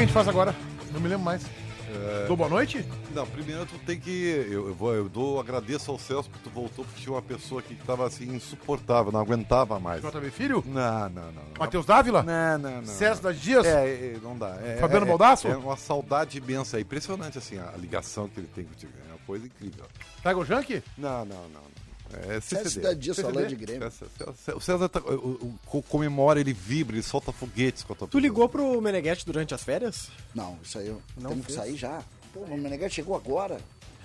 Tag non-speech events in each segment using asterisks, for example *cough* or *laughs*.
Que a gente faz agora? Não me lembro mais. Dou boa noite? Não, primeiro tu tem que. Eu, eu vou, eu dou, agradeço ao Celso porque tu voltou, porque tinha uma pessoa aqui que tava assim insuportável, não aguentava mais. JB Filho? Não, não, não. não. Matheus Dávila? Não, não, não. César das Dias? É, é, não dá. É, Fabiano é, Baldasso? É uma saudade imensa. É impressionante, assim, a ligação que ele tem contigo. É uma coisa incrível. Tiger Junk? Não, não, não. não. É CCD. da Dias CCD? falando de Grêmio. César- César- O César tá, o- o- comemora, ele vibra, ele solta foguetes com a tua Tu ligou pro Meneghetti durante as férias? Não, isso aí eu Não temos que fez? sair já. Pô, o Meneghetti chegou agora.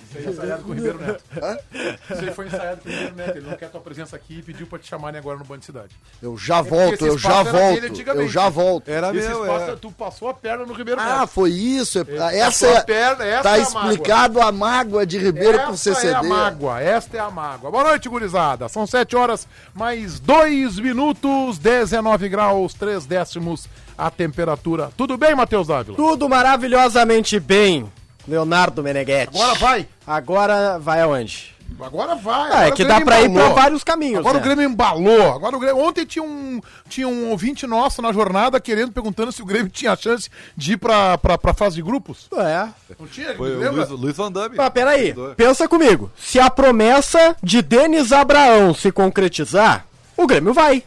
Isso aí é ensaiado com o Ribeiro Neto. Hã? Isso aí foi ensaiado com o Ribeiro Neto. Ele não quer tua presença aqui e pediu pra te chamarem agora no Band Cidade. Eu já porque volto, eu já volto. Eu já volto. Era Esse meu, espaço, é. tu passou a perna no Ribeiro Ah, Neto. foi isso. Ele Essa a é. perna, essa Tá é a mágoa. explicado a mágoa de Ribeiro com o Esta CCD. é a mágoa, esta é a mágoa. Boa noite, gurizada. São 7 horas mais 2 minutos, 19 graus, 3 décimos a temperatura. Tudo bem, Matheus Dávila? Tudo maravilhosamente bem, Leonardo Meneghetti. Agora vai. Agora vai aonde? Agora vai. Ah, Agora é que dá pra ir embalou. pra vários caminhos, Agora né? o Grêmio embalou. Agora o Grêmio... Ontem tinha um, tinha um ouvinte nosso na jornada querendo, perguntando se o Grêmio tinha chance de ir pra, pra, pra fase de grupos. É. Não tinha? Foi o? Luiz, Luiz Van Damme. Mas peraí, pensa comigo. Se a promessa de Denis Abraão se concretizar, o Grêmio vai.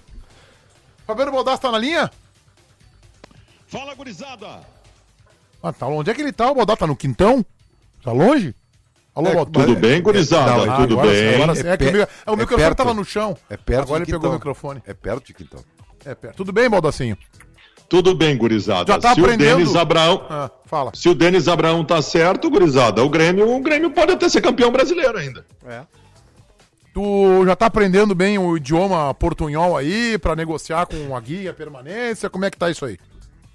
Fabiano Baldassi tá na linha? Fala, gurizada! Ah, tá. Onde é que ele tá? O Baldassi tá no quintão? Tá longe? Alô, É? Tudo bem, gurizada? Não, Ah, Tudo agora, bem? Agora, sim. é, que o, É meu- pe- o é microfone perto. tava no chão. É perto Agora de ele pegou o Quintão. microfone. É perto de Quintão. É perto. Tudo bem, Baldacinho? Tudo bem, gurizada. Já tá se aprendendo? o Denis Abraão, Ah, fala. se o Denis Abraão tá certo, gurizada, o Grêmio, o Grêmio pode até ser campeão brasileiro ainda. Tu já tá aprendendo bem o idioma portunhol aí pra negociar com a guia, a permanência? Como é que tá isso aí?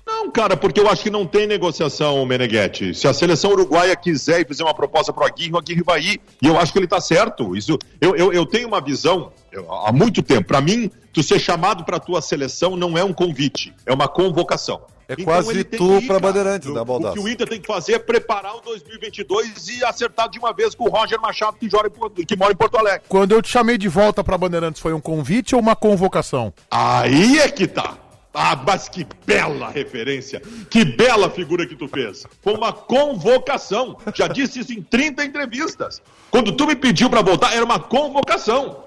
Não, cara, porque eu acho que não tem negociação, Meneghetti. Se a seleção uruguaia quiser e fizer uma proposta pro Aguirre, o Aguirre vai ir. E eu acho que ele tá certo. Isso, eu, eu, eu tenho uma visão eu- há muito tempo. Pra mim, tu ser chamado pra tua seleção não é um convite, é uma convocação. É quase ele tem tu que ir, pra cara. Bandeirantes, O- né, Baldassi? O que o Inter tem que fazer é preparar o 2022 e acertar de uma vez com o Roger Machado, que, joga em Porto- que mora em Porto Alegre. Quando eu te chamei de volta pra Bandeirantes, foi um convite ou uma convocação? Aí é que tá. Ah, mas que bela referência. Que bela figura que tu fez. Foi uma convocação. Já disse isso em 30 entrevistas. Quando tu me pediu pra voltar, era uma convocação.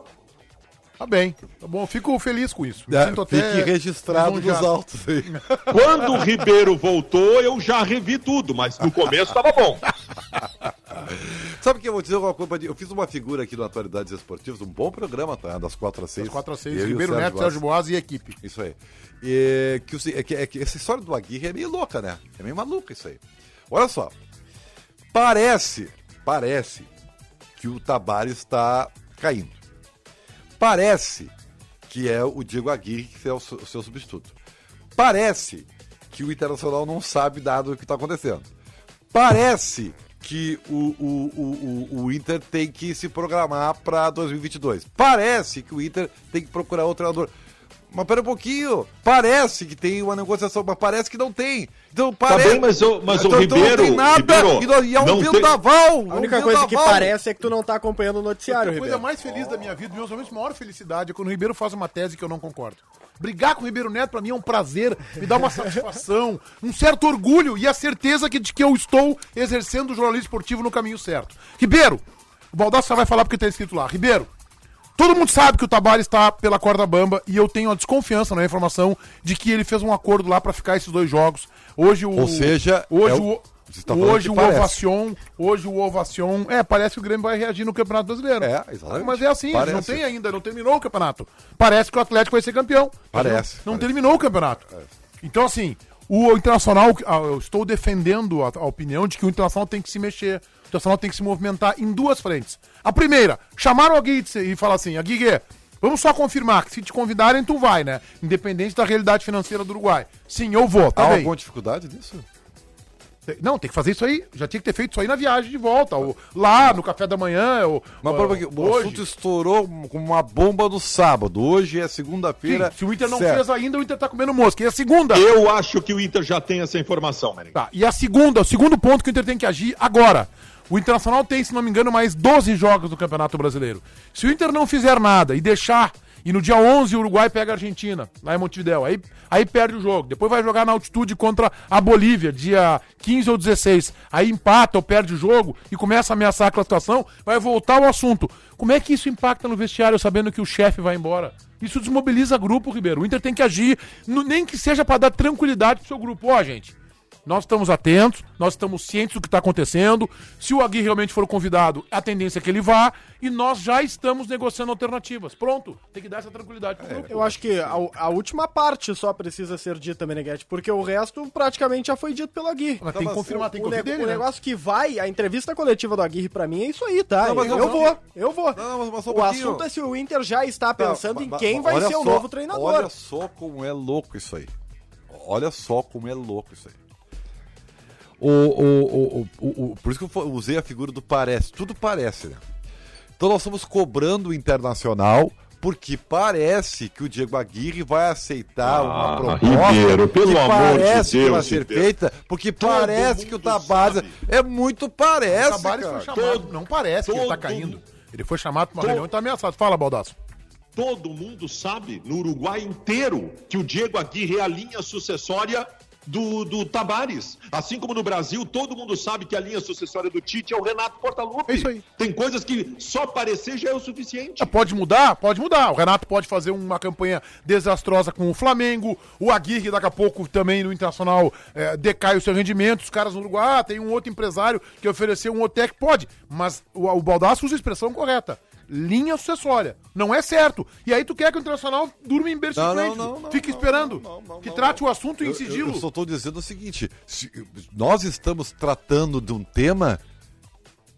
Tá bem. Tá bom, eu fico feliz com isso. É, sinto até fique registrado nos autos aí. *laughs* Quando o Ribeiro voltou, eu já revi tudo, mas no começo tava bom. *laughs* Sabe que eu vou dizer uma coisa? Eu fiz uma figura aqui no Atualidades Esportivas, um bom programa, tá? Das 4 às 6. Das 4 a 6, Eu e o Ribeiro Sérgio Neto, Sérgio Boas e equipe. Isso aí. E, que, o é que, é que essa história do Aguirre é meio louca, né? É meio maluca isso aí. Olha só. Parece, parece que o Tabari está caindo. Parece que é o Diego Aguirre que é o, seu- o substituto. Parece que o Internacional não sabe nada do que está acontecendo. Parece que o, o, o, o, o Inter tem que se programar para 2022. Parece que o Inter tem que procurar outro treinador. Mas pera um pouquinho. Parece que tem uma negociação, mas parece que não tem. Então parece. bem, mas o- mas o então, então Ribeiro- não tem nada. Ribeiro, e, e é um não tem- vendaval. A única coisa que parece é que tu não tá acompanhando o noticiário, A coisa Ribeiro. mais feliz da minha vida, meus de maior felicidade, é quando o Ribeiro faz uma tese que eu não concordo. Brigar com o Ribeiro Neto pra mim é um prazer, me dá uma satisfação, um certo orgulho e a certeza que, de que eu estou exercendo o jornalismo esportivo no caminho certo. Ribeiro, o Baldassi só vai falar porque tá escrito lá. Ribeiro, todo mundo sabe que o Tabari está pela corda bamba e eu tenho a desconfiança na informação de que ele fez um acordo lá pra ficar esses dois jogos. Hoje o Ou seja, hoje é o- o tá hoje o parece. Ovacion, hoje o Ovacion, é, parece que o Grêmio vai reagir no Campeonato Brasileiro. É, exatamente. Mas é assim, Parece. não tem ainda, não terminou o campeonato. Parece que o Atlético vai ser campeão. Parece, Não, não parece. Terminou o campeonato. Então, assim, o Internacional, ah, eu estou defendendo a, a opinião de que o Internacional tem que se mexer. O Internacional tem que se movimentar em duas frentes. A primeira, chamar o Aguirre e falar assim, Aguirre, vamos só confirmar que se te convidarem, tu vai, né? Independente da realidade financeira do Uruguai. Sim, eu vou, tá Há bem. alguma dificuldade nisso? Não, tem que fazer isso aí. Já tinha que ter feito isso aí na viagem de volta. Ou lá, no café da manhã. Ou, Mas ou- aqui, o hoje. assunto estourou como uma bomba no sábado. Hoje é segunda-feira. Se o Inter não certo. fez ainda, o Inter tá comendo mosca. E a segunda. Eu acho que o Inter já tem essa informação, Meneghete. Tá, e a segunda, o segundo ponto que o Inter tem que agir agora. O Internacional tem, se não me engano, mais 12 jogos do Campeonato Brasileiro. Se o Inter não fizer nada e deixar, e no dia 11 o Uruguai pega a Argentina, lá em Montevidéu, aí, aí perde o jogo. Depois vai jogar na altitude contra a Bolívia, dia 15 ou 16. Aí empata ou perde o jogo e começa a ameaçar a classificação, vai voltar ao assunto. Como é que isso impacta no vestiário sabendo que o chefe vai embora? Isso desmobiliza grupo, Ribeiro. O Inter tem que agir, nem que seja para dar tranquilidade pro seu grupo. Ó, gente, nós estamos atentos, nós estamos cientes do que está acontecendo. Se o Aguirre realmente for convidado, a tendência é que ele vá. E nós já estamos negociando alternativas. Pronto, tem que dar essa tranquilidade pro grupo. Eu acho que a, a última parte só precisa ser dita, Meneghetti, porque o resto praticamente já foi dito pelo Aguirre. Mas tem que confirmar, tem que o, ouvir ne- dele, o né? negócio que vai, a entrevista coletiva do Aguirre pra mim é isso aí, tá? Não, eu, não, eu não. vou, eu vou. Não, mas- mas só um o assunto é se o Inter já está pensando em quem vai ser o só- novo treinador. Olha só como é louco isso aí. Olha só como é louco isso aí. O, o, o, o, o- o- por isso que eu usei a figura do parece. Tudo parece, né? Então nós estamos cobrando o internacional porque parece que o Diego Aguirre vai aceitar uma Ah, proposta Ribeiro, pelo que amor de parece que Deus, vai ser Ribeiro. feita, porque Todo parece que o Tabares é muito parece, O Tabares cara. foi chamado. Todo- não parece que ele tá todo- caindo. Ele foi chamado para uma todo- reunião e tá ameaçado. Fala, Baldaço. Todo mundo sabe, no Uruguai inteiro, que o Diego Aguirre é a linha sucessória do, do Tabares. Assim como no Brasil, todo mundo sabe que a linha sucessória do Tite é o Renato Portaluppi. É isso aí. Tem coisas que só parecer já é o suficiente. Ah, Pode mudar? Pode mudar. O Renato pode fazer uma campanha desastrosa com o Flamengo. O Aguirre, daqui a pouco, também no Internacional, eh, decai o seu rendimento. Os caras no Uruguai, ah, tem um outro empresário que ofereceu um outro técnico. Pode, mas o, o Baldasso usa a expressão correta. Linha sucessória. Não é certo. E aí tu quer que o Internacional durma em berço Não, de não, frente. não, não, Fique não, esperando. não, não, que trate o assunto em Eu- sigilo. Eu, eu só estou dizendo o seguinte: se- nós estamos tratando de um tema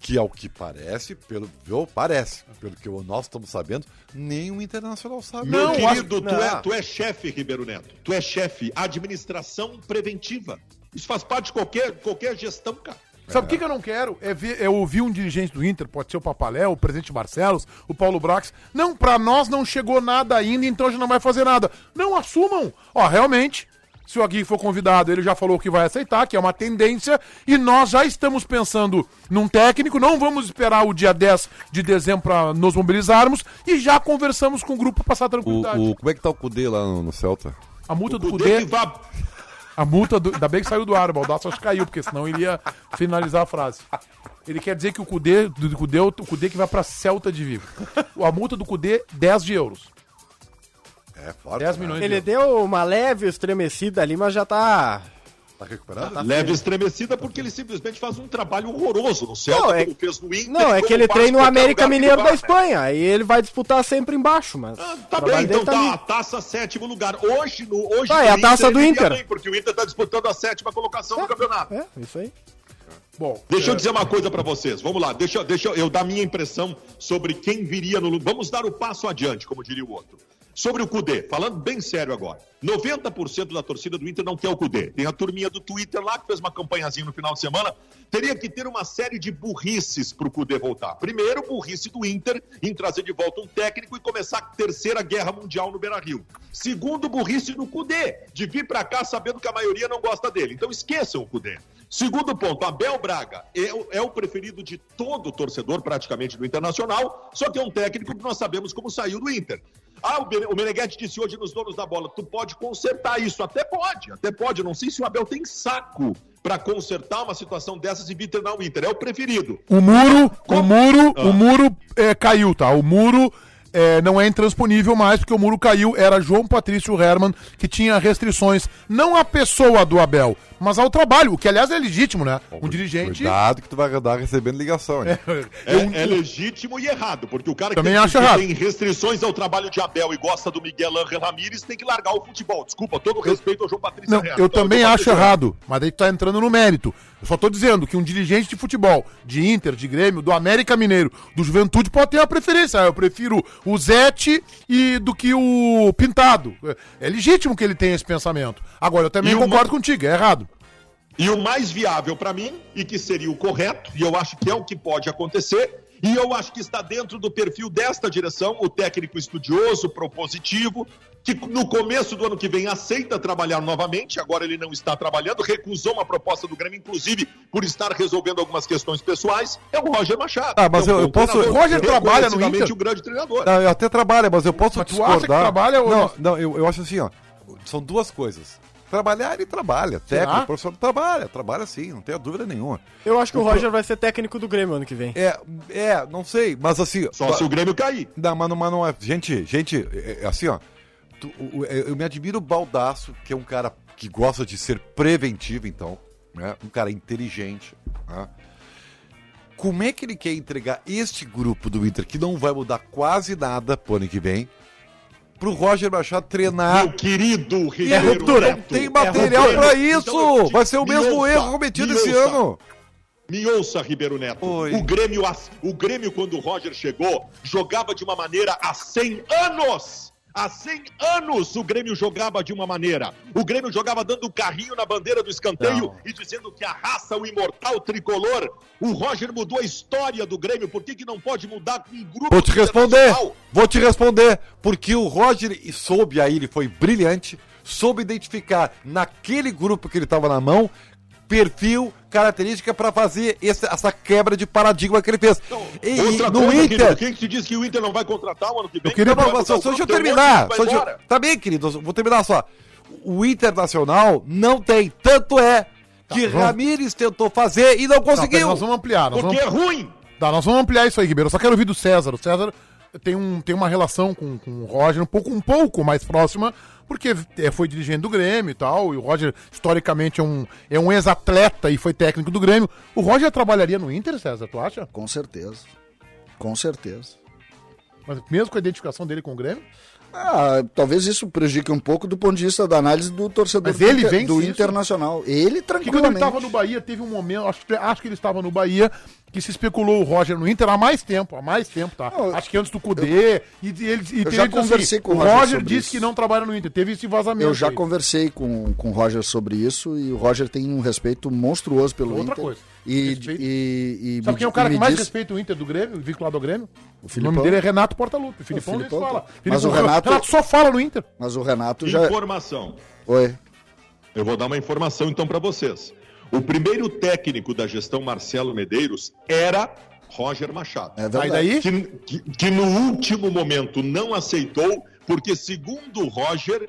que, ao que parece, pelo viu, parece, pelo que nós estamos sabendo, nem o internacional sabe. Meu Não, querido, acho- tu, é, tu é chefe, Ribeiro Neto. Tu é chefe. Administração preventiva. Isso faz parte de qualquer, qualquer gestão, cara. Sabe o que, que eu não quero? É, ver, é ouvir um dirigente do Inter, pode ser o Papaléu, o presidente Barcelos, o Paulo Brax. Não, pra nós não chegou nada ainda, então a gente não vai fazer nada. Não assumam. Ó, realmente, se o Aguirre for convidado, ele já falou que vai aceitar, que é uma tendência, e nós já estamos pensando num técnico, não vamos esperar o dia 10 de dezembro pra nos mobilizarmos, e já conversamos com o grupo pra passar O, tranquilidade. o- como é que tá o Cudê lá no, no Celta? A multa do O Cudê... A multa do. Ainda bem que saiu do ar, o Baldaço acho que caiu, porque senão ele ia finalizar a frase. Ele quer dizer que o Cudê, do Cudê, o Cudê que vai pra Celta de Vigo. A multa do Cudê, 10 de euros. É forte. 10 né? milhões de Ele euros. deu uma leve estremecida ali, mas já tá. Tá recuperado? leve estremecida porque ele simplesmente faz um trabalho horroroso no Celta, Não, é- como fez no Inter. Não, é que ele treina o América Mineiro da né? Espanha. Aí ele vai disputar sempre embaixo, mas. Ah, Tá bem, então dele tá ali. a taça sétimo lugar. Hoje, no, hoje Ah, é a taça do ele Inter. bem, porque o Inter tá disputando a sétima colocação do campeonato. É, isso aí. Bom, Deixa eu dizer uma coisa pra vocês. Vamos lá, deixa, deixa eu dar minha impressão sobre quem viria no. Vamos dar o passo adiante, como diria o outro. Sobre o Cudê, falando bem sério agora. 90% da torcida do Inter não quer o Cudê. Tem a turminha do Twitter lá que fez uma campanhazinha no final de semana. Teria que ter uma série de burrices pro Cudê voltar. Primeiro, burrice do Inter em trazer de volta um técnico e começar a terceira guerra mundial no Beira-Rio. Segundo, burrice do Cudê, de vir pra cá sabendo que a maioria não gosta dele. Então esqueçam o Cudê. Segundo ponto, Abel Braga é, o- é o preferido de todo torcedor, praticamente, do Internacional, só que é um técnico que nós sabemos como saiu do Inter. Ah, o Meneghetti disse hoje nos donos da bola, tu pode consertar isso. Até pode, até pode. Não sei se o Abel tem saco pra consertar uma situação dessas e vir treinar o Inter. É o preferido. o muro, o muro, Ah. o muro é, caiu, tá? O muro é, não é intransponível mais, porque o muro caiu, era João Patrício Herman, que tinha restrições, não a pessoa do Abel, mas ao trabalho, o que aliás é legítimo, né? Um dirigente. Cuidado que tu vai andar recebendo ligação, hein? É, é legítimo e errado, porque o cara Também que, acho que errado. tem restrições ao trabalho de Abel e gosta do Miguel Ángel Ramírez tem que largar o futebol. Desculpa, todo respeito ao João Patrício Não, eu Então, também João acho errado, mas aí tu tá entrando no mérito. Eu só tô dizendo que um dirigente de futebol, de Inter, de Grêmio, do América Mineiro, do Juventude, pode ter uma preferência. Ah, Eu prefiro o Zete e do que o Pintado. É é legítimo que ele tenha esse pensamento. Agora, eu também E uma- concordo contigo, é errado. E o mais viável para mim, e que seria o correto, e eu acho que é o que pode acontecer, e eu acho que está dentro do perfil desta direção, o técnico estudioso, propositivo, que no começo do ano que vem aceita trabalhar novamente, agora ele não está trabalhando, recusou uma proposta do Grêmio, inclusive por estar resolvendo algumas questões pessoais, é o Roger Machado. Ah, mas É um eu- eu posso- Roger trabalha no Inter? um grande treinador. Não, eu até trabalho, mas eu posso Mas tu discordar. acha que trabalha ou não? não? Não, eu, eu acho assim, ó. São duas coisas. Trabalhar, ele trabalha. Técnico, Será? profissional, trabalha. Trabalha sim, não tenha dúvida nenhuma. Eu acho que o Roger vai ser técnico do Grêmio ano que vem. É, é, não sei, mas assim... Só se o Grêmio cair. Não, mas não, mas não é. Gente, gente, é, é assim, ó. tu- o- o- eu me admiro o Baldaço, que é um cara que gosta de ser preventivo, então. Né? Um cara inteligente. né? Como é que ele quer entregar este grupo do Inter, que não vai mudar quase nada pro ano que vem, pro Roger Machado treinar? Meu querido é Ribeiro ruptura. Neto. Tem material pra Então, isso! Vai ser o me mesmo ouça, erro cometido me esse ouça. ano. Me ouça, Ribeiro Neto. Oi. O Grêmio, o Grêmio, quando o Roger chegou, jogava de uma maneira há 100 anos. Há 100 anos o Grêmio jogava de uma maneira. O Grêmio jogava dando o carrinho na bandeira do escanteio e dizendo que a raça, o imortal tricolor. O Roger mudou a história do Grêmio. Por que, que não pode mudar com um grupo Vou te responder, vou te responder, porque o Roger soube aí, ele foi brilhante, soube identificar naquele grupo que ele estava na mão, perfil, característica para fazer esse- essa quebra de paradigma que ele fez. E, Outra no coisa, Inter, querido, quem que te disse que o Inter não vai contratar o ano que vem? eu queria Não vai só, só, deixa eu terminar. Só deixa tá bem, querido, vou terminar só. O Internacional não tem, tanto é que vamos- Ramires tentou fazer e não conseguiu. nós vamos ampliar. Nós Porque vamos... é ruim. Tá, nós vamos ampliar isso aí, Ribeiro. Eu só quero ouvir do César. O César tem, um, tem uma relação com, com o Roger um pouco, um pouco mais próxima, porque é, foi dirigente do Grêmio e tal. E o Roger, historicamente, é um, é um ex-atleta e foi técnico do Grêmio. O Roger trabalharia no Inter, César, tu acha? Com certeza. Com certeza. Mas mesmo com a identificação dele com o Grêmio? Ah, talvez isso prejudique um pouco do ponto de vista da análise do torcedor Mas do, ele Inter- vence do? Internacional. Ele Porque quando ele tranquilamente. estava no Bahia, teve um momento, acho, que- acho que ele estava no Bahia, que se especulou o Roger no Inter há mais tempo, há mais tempo, tá? Não, acho que antes do Cudê. e, ele, e eu já conversei com o o Roger Roger sobre disse isso. que não trabalha no Inter, teve esse vazamento. Eu já aí. conversei com, com o Roger sobre isso e o Roger tem um respeito monstruoso pelo Outra Inter. coisa. E, e, e Sabe quem é o cara que mais diz- respeita o Inter do Grêmio, vinculado ao Grêmio? O O Filipão. nome dele é Renato Portaluppi. O Filipão, O Filipão, fala. Filipão- Mas o Renato- só fala no Inter. Mas o Renato já. Informação. Oi. Eu vou dar uma informação então para vocês. O primeiro técnico da gestão Marcelo Medeiros era Roger Machado. É Aí verdade. daí, Que, que- que no último momento não aceitou, porque, segundo o Roger,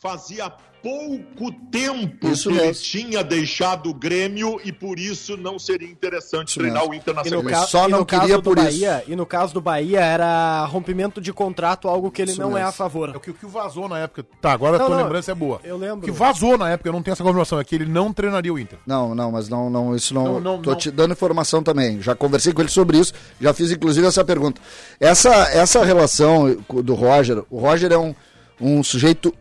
fazia pouco tempo Isso que ele mesmo. tinha deixado o Grêmio e por isso não seria interessante Isso treinar mesmo. o Inter na no, Ele ca- só e no não caso queria do por isso. Bahia, E no caso do Bahia era rompimento de contrato, algo que ele Isso não é mesmo. a favor. é o que, o que vazou na época. Tá, agora Não, a tua não, lembrança é boa. eu lembro. O que vazou na época, eu não tenho essa confirmação, é que ele não treinaria o Inter. Não, não, mas não, não, isso não. Não, não, tô não. te dando informação também. Já conversei com ele sobre isso, já fiz inclusive essa pergunta. Essa, essa relação do Roger, o Roger é um, um sujeito.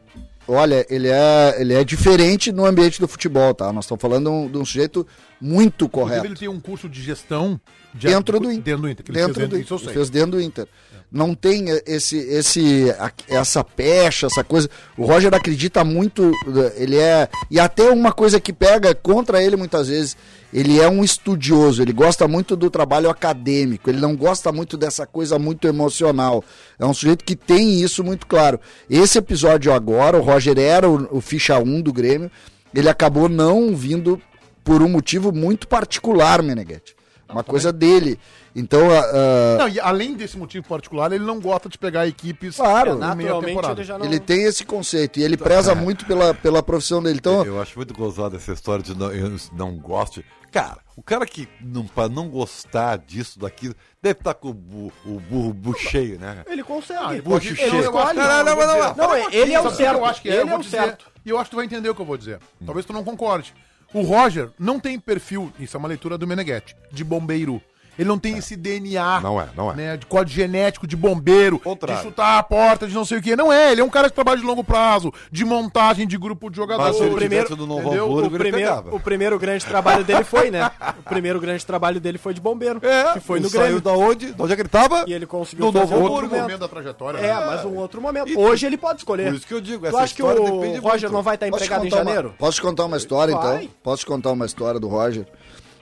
Olha, ele é, ele é diferente no ambiente do futebol, tá? Nós estamos falando de um, de um sujeito muito Inclusive, correto. ele tem um curso de gestão de- Dentro do Inter. Dentro do Inter. Dentro fez do Inter. sei. Fez dentro do Inter. Não tem esse, esse, a- essa pecha, essa coisa. O Roger acredita muito, ele é. E até uma coisa que pega contra ele muitas vezes, ele é um estudioso, ele gosta muito do trabalho acadêmico, ele não gosta muito dessa coisa muito emocional. É um sujeito que tem isso muito claro. Esse episódio agora, o Roger era o, o ficha 1 do Grêmio, ele acabou não vindo por um motivo muito particular, Meneghetti. Uma coisa dele. Então, a- Não, e além desse motivo particular, ele não gosta de pegar equipes Claro. na meia Naturalmente ele não... Ele tem esse conceito e ele preza muito pela, pela profissão dele. Então, Eu acho muito gozado essa história de não, eu não gosto. Cara, o cara que não, pra não gostar disso, daquilo, deve estar com o, bu- o burro bu cheio, né? Ele consegue. Ah, ele pode- cheio. eu acho- Não, não, não, não, ele é o certo. Eu acho que é, Ele eu vou é o dizer, certo. E eu acho que tu vai entender o que eu vou dizer. Talvez tu não concorde. O Roger não tem perfil, isso é uma leitura do Meneghetti, de bombeiro. Ele não tem esse DNA. Não é, não é. Né, de código genético, de bombeiro, Contrário. de chutar a porta, de não sei o quê. Não é, ele é um cara que trabalha de longo prazo, de montagem de grupo de jogadores. Mas ele primeiro- do Novo entendeu? Hamburgo, O ele primeiro, o primeiro grande trabalho dele foi, né? O primeiro grande trabalho dele foi de bombeiro. É, que foi no Grêmio. saiu da onde? De onde é que ele tava? E ele conseguiu No fazer Novo outro Hamburgo. momento. da trajetória. É, né? mas um outro momento. E- Hoje ele pode escolher. Por isso que eu digo, Tu essa acha que o Roger muito. não vai estar empregado em contar uma- janeiro? posso te contar uma história, Vai. então? Posso te contar uma história do Roger?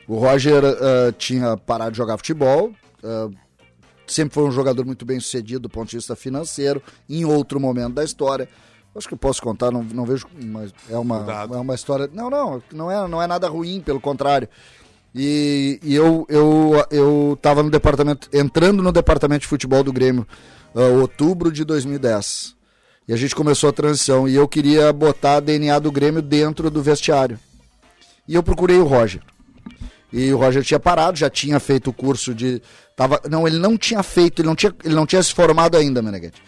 O Roger ah, tinha parado de jogar futebol, ah, sempre foi um jogador muito bem sucedido do ponto de vista financeiro, em outro momento da história. Acho que eu posso contar, não, não vejo. Mas é, uma, Cuidado. é uma história. Não, não, não é, não é nada ruim, pelo contrário. E, e eu, eu, eu tava no departamento, entrando no departamento de futebol do Grêmio, ah, outubro de 2010. E a gente começou a transição. E eu queria botar a DNA do Grêmio dentro do vestiário. E eu procurei o Roger. E o Roger tinha parado, já tinha feito o curso de. Tava, não, ele não tinha feito, ele não tinha, ele não tinha se formado ainda, Meneghete.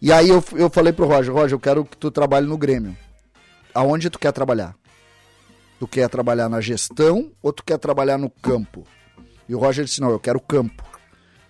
E aí eu, eu falei pro Roger, Roger, eu quero que tu trabalhe no Grêmio. Aonde tu quer trabalhar? Tu quer trabalhar na gestão ou tu quer trabalhar no campo? E o Roger disse, não, eu quero campo.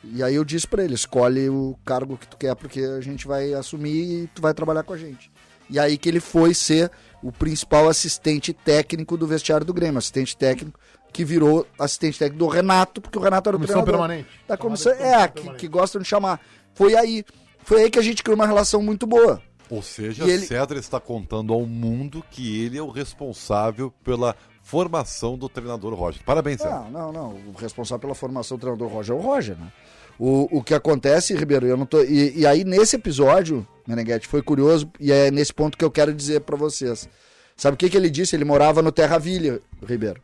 E aí eu disse pra ele, escolhe o cargo que tu quer, porque a gente vai assumir e tu vai trabalhar com a gente. E aí que ele foi ser o principal assistente técnico do vestiário do Grêmio, assistente técnico que virou assistente técnico do Renato, porque o Renato era o Comissão treinador. permanente. Da comissão, de comissão é, que, permanente. que gostam de chamar. Foi aí. Foi aí que a gente criou uma relação muito boa. Ou seja, ele- Cedra está contando ao mundo que ele é o responsável pela formação do treinador Roger. Parabéns, Cedra. Não, não, não. O responsável pela formação do treinador Roger é o Roger, né? O, o que acontece, Ribeiro, eu não tô. E, e aí, nesse episódio, Meneghetti, foi curioso, e é nesse ponto que eu quero dizer pra vocês. Sabe o que, que ele disse? Ele morava no Terra Vilha, Ribeiro.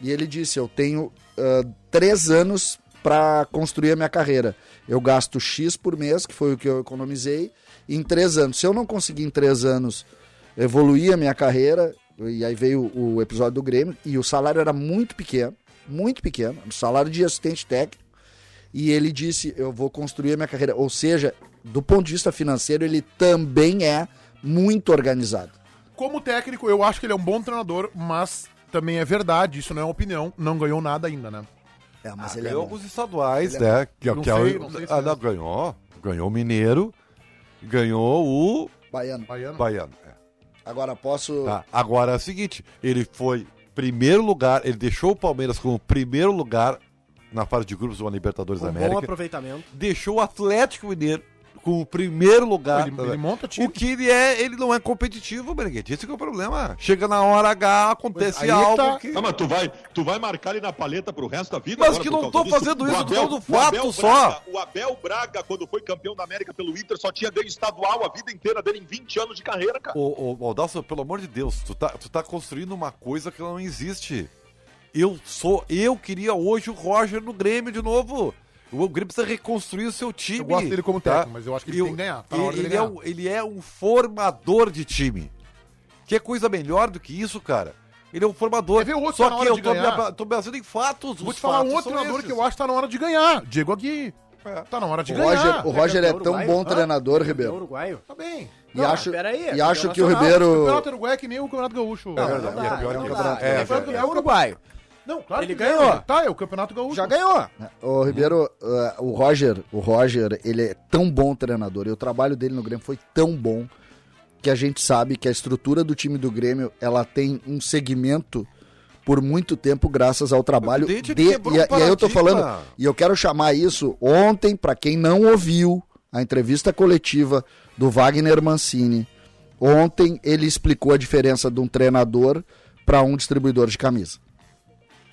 E ele disse: Eu tenho ah, três anos pra construir a minha carreira. Eu gasto X por mês, que foi o que eu economizei, em três anos. Se eu não conseguir em três anos evoluir a minha carreira, e aí veio o episódio do Grêmio, e o salário era muito pequeno, muito pequeno, salário de assistente técnico, e ele disse, eu vou construir a minha carreira. Ou seja, do ponto de vista financeiro, ele também é muito organizado. Como técnico, eu acho que ele é um bom treinador, mas também é verdade, isso não é uma opinião, não ganhou nada ainda, né? É, mas Ah, ele é ganhou bom. alguns estaduais, Ele é né? Que, Não que é sei, o- não sei se ah, é. não, ganhou. Ganhou o Mineiro. Ganhou o Baiano. Baiano. Baiano. é. Agora posso... Tá, Agora é o seguinte, ele foi primeiro lugar, ele deixou o Palmeiras como primeiro lugar na fase de grupos do Libertadores Com da bom América. aproveitamento. Deixou o Atlético Mineiro com o primeiro lugar. Ele- ele monta time. O que ele é, ele não é competitivo, Beneguete. Esse que é o problema. Chega na hora H, acontece Aí algo tá- que... Ah, mas tu vai, tu vai marcar ele na paleta pro resto da vida? Mas agora que não tô fazendo O isso, tô falando fato Abel só. Braga- o Abel Braga, quando foi campeão da América pelo Inter, só tinha ganho estadual a vida inteira dele em 20 anos de carreira, cara. Ô, ô, Aldalso, pelo amor de Deus, tu tá, tu tá construindo uma coisa que não existe. Eu sou, eu queria hoje o Roger no Grêmio de novo. O Grêmio precisa reconstruir o seu time. Eu gosto dele como tá? técnico, mas eu acho que ele Eu- tem que ganhar. Tá ele, dele é um, ele é um formador de time. Que é coisa melhor do que isso, cara. Ele é um formador. Quer ver outro Só tá que eu tô, ganhar? me, tô baseando em fatos. Vou te falar um outro treinador esses. que eu acho que tá na hora de ganhar. Diego Agui. Tá na hora de O ganhar. Roger, o Roger é campeão tão uruguaio? bom Hã? treinador, Ribeiro. uruguaio. Tá bem. E Não, acho, pera aí, e é acho que o. O Ribeiro... Campeonato Uruguai é que nem o Campeonato Gaúcho. Não, É, não, Não e dá, é não o é, Ele é, foi é. uruguaio. Não, claro Ele que ganhou. é. Tá, é o Campeonato Gaúcho. Já ganhou. O Ribeiro, uh, o Roger, o Roger, ele é tão bom treinador e o trabalho dele no Grêmio foi tão bom que a gente sabe que a estrutura do time do Grêmio, ela tem um segmento por muito tempo graças ao trabalho que de, e, e aí eu tô falando, e eu quero chamar isso ontem para quem não ouviu a entrevista coletiva do Wagner Mancini. Ontem ele explicou a diferença de um treinador para um distribuidor de camisa.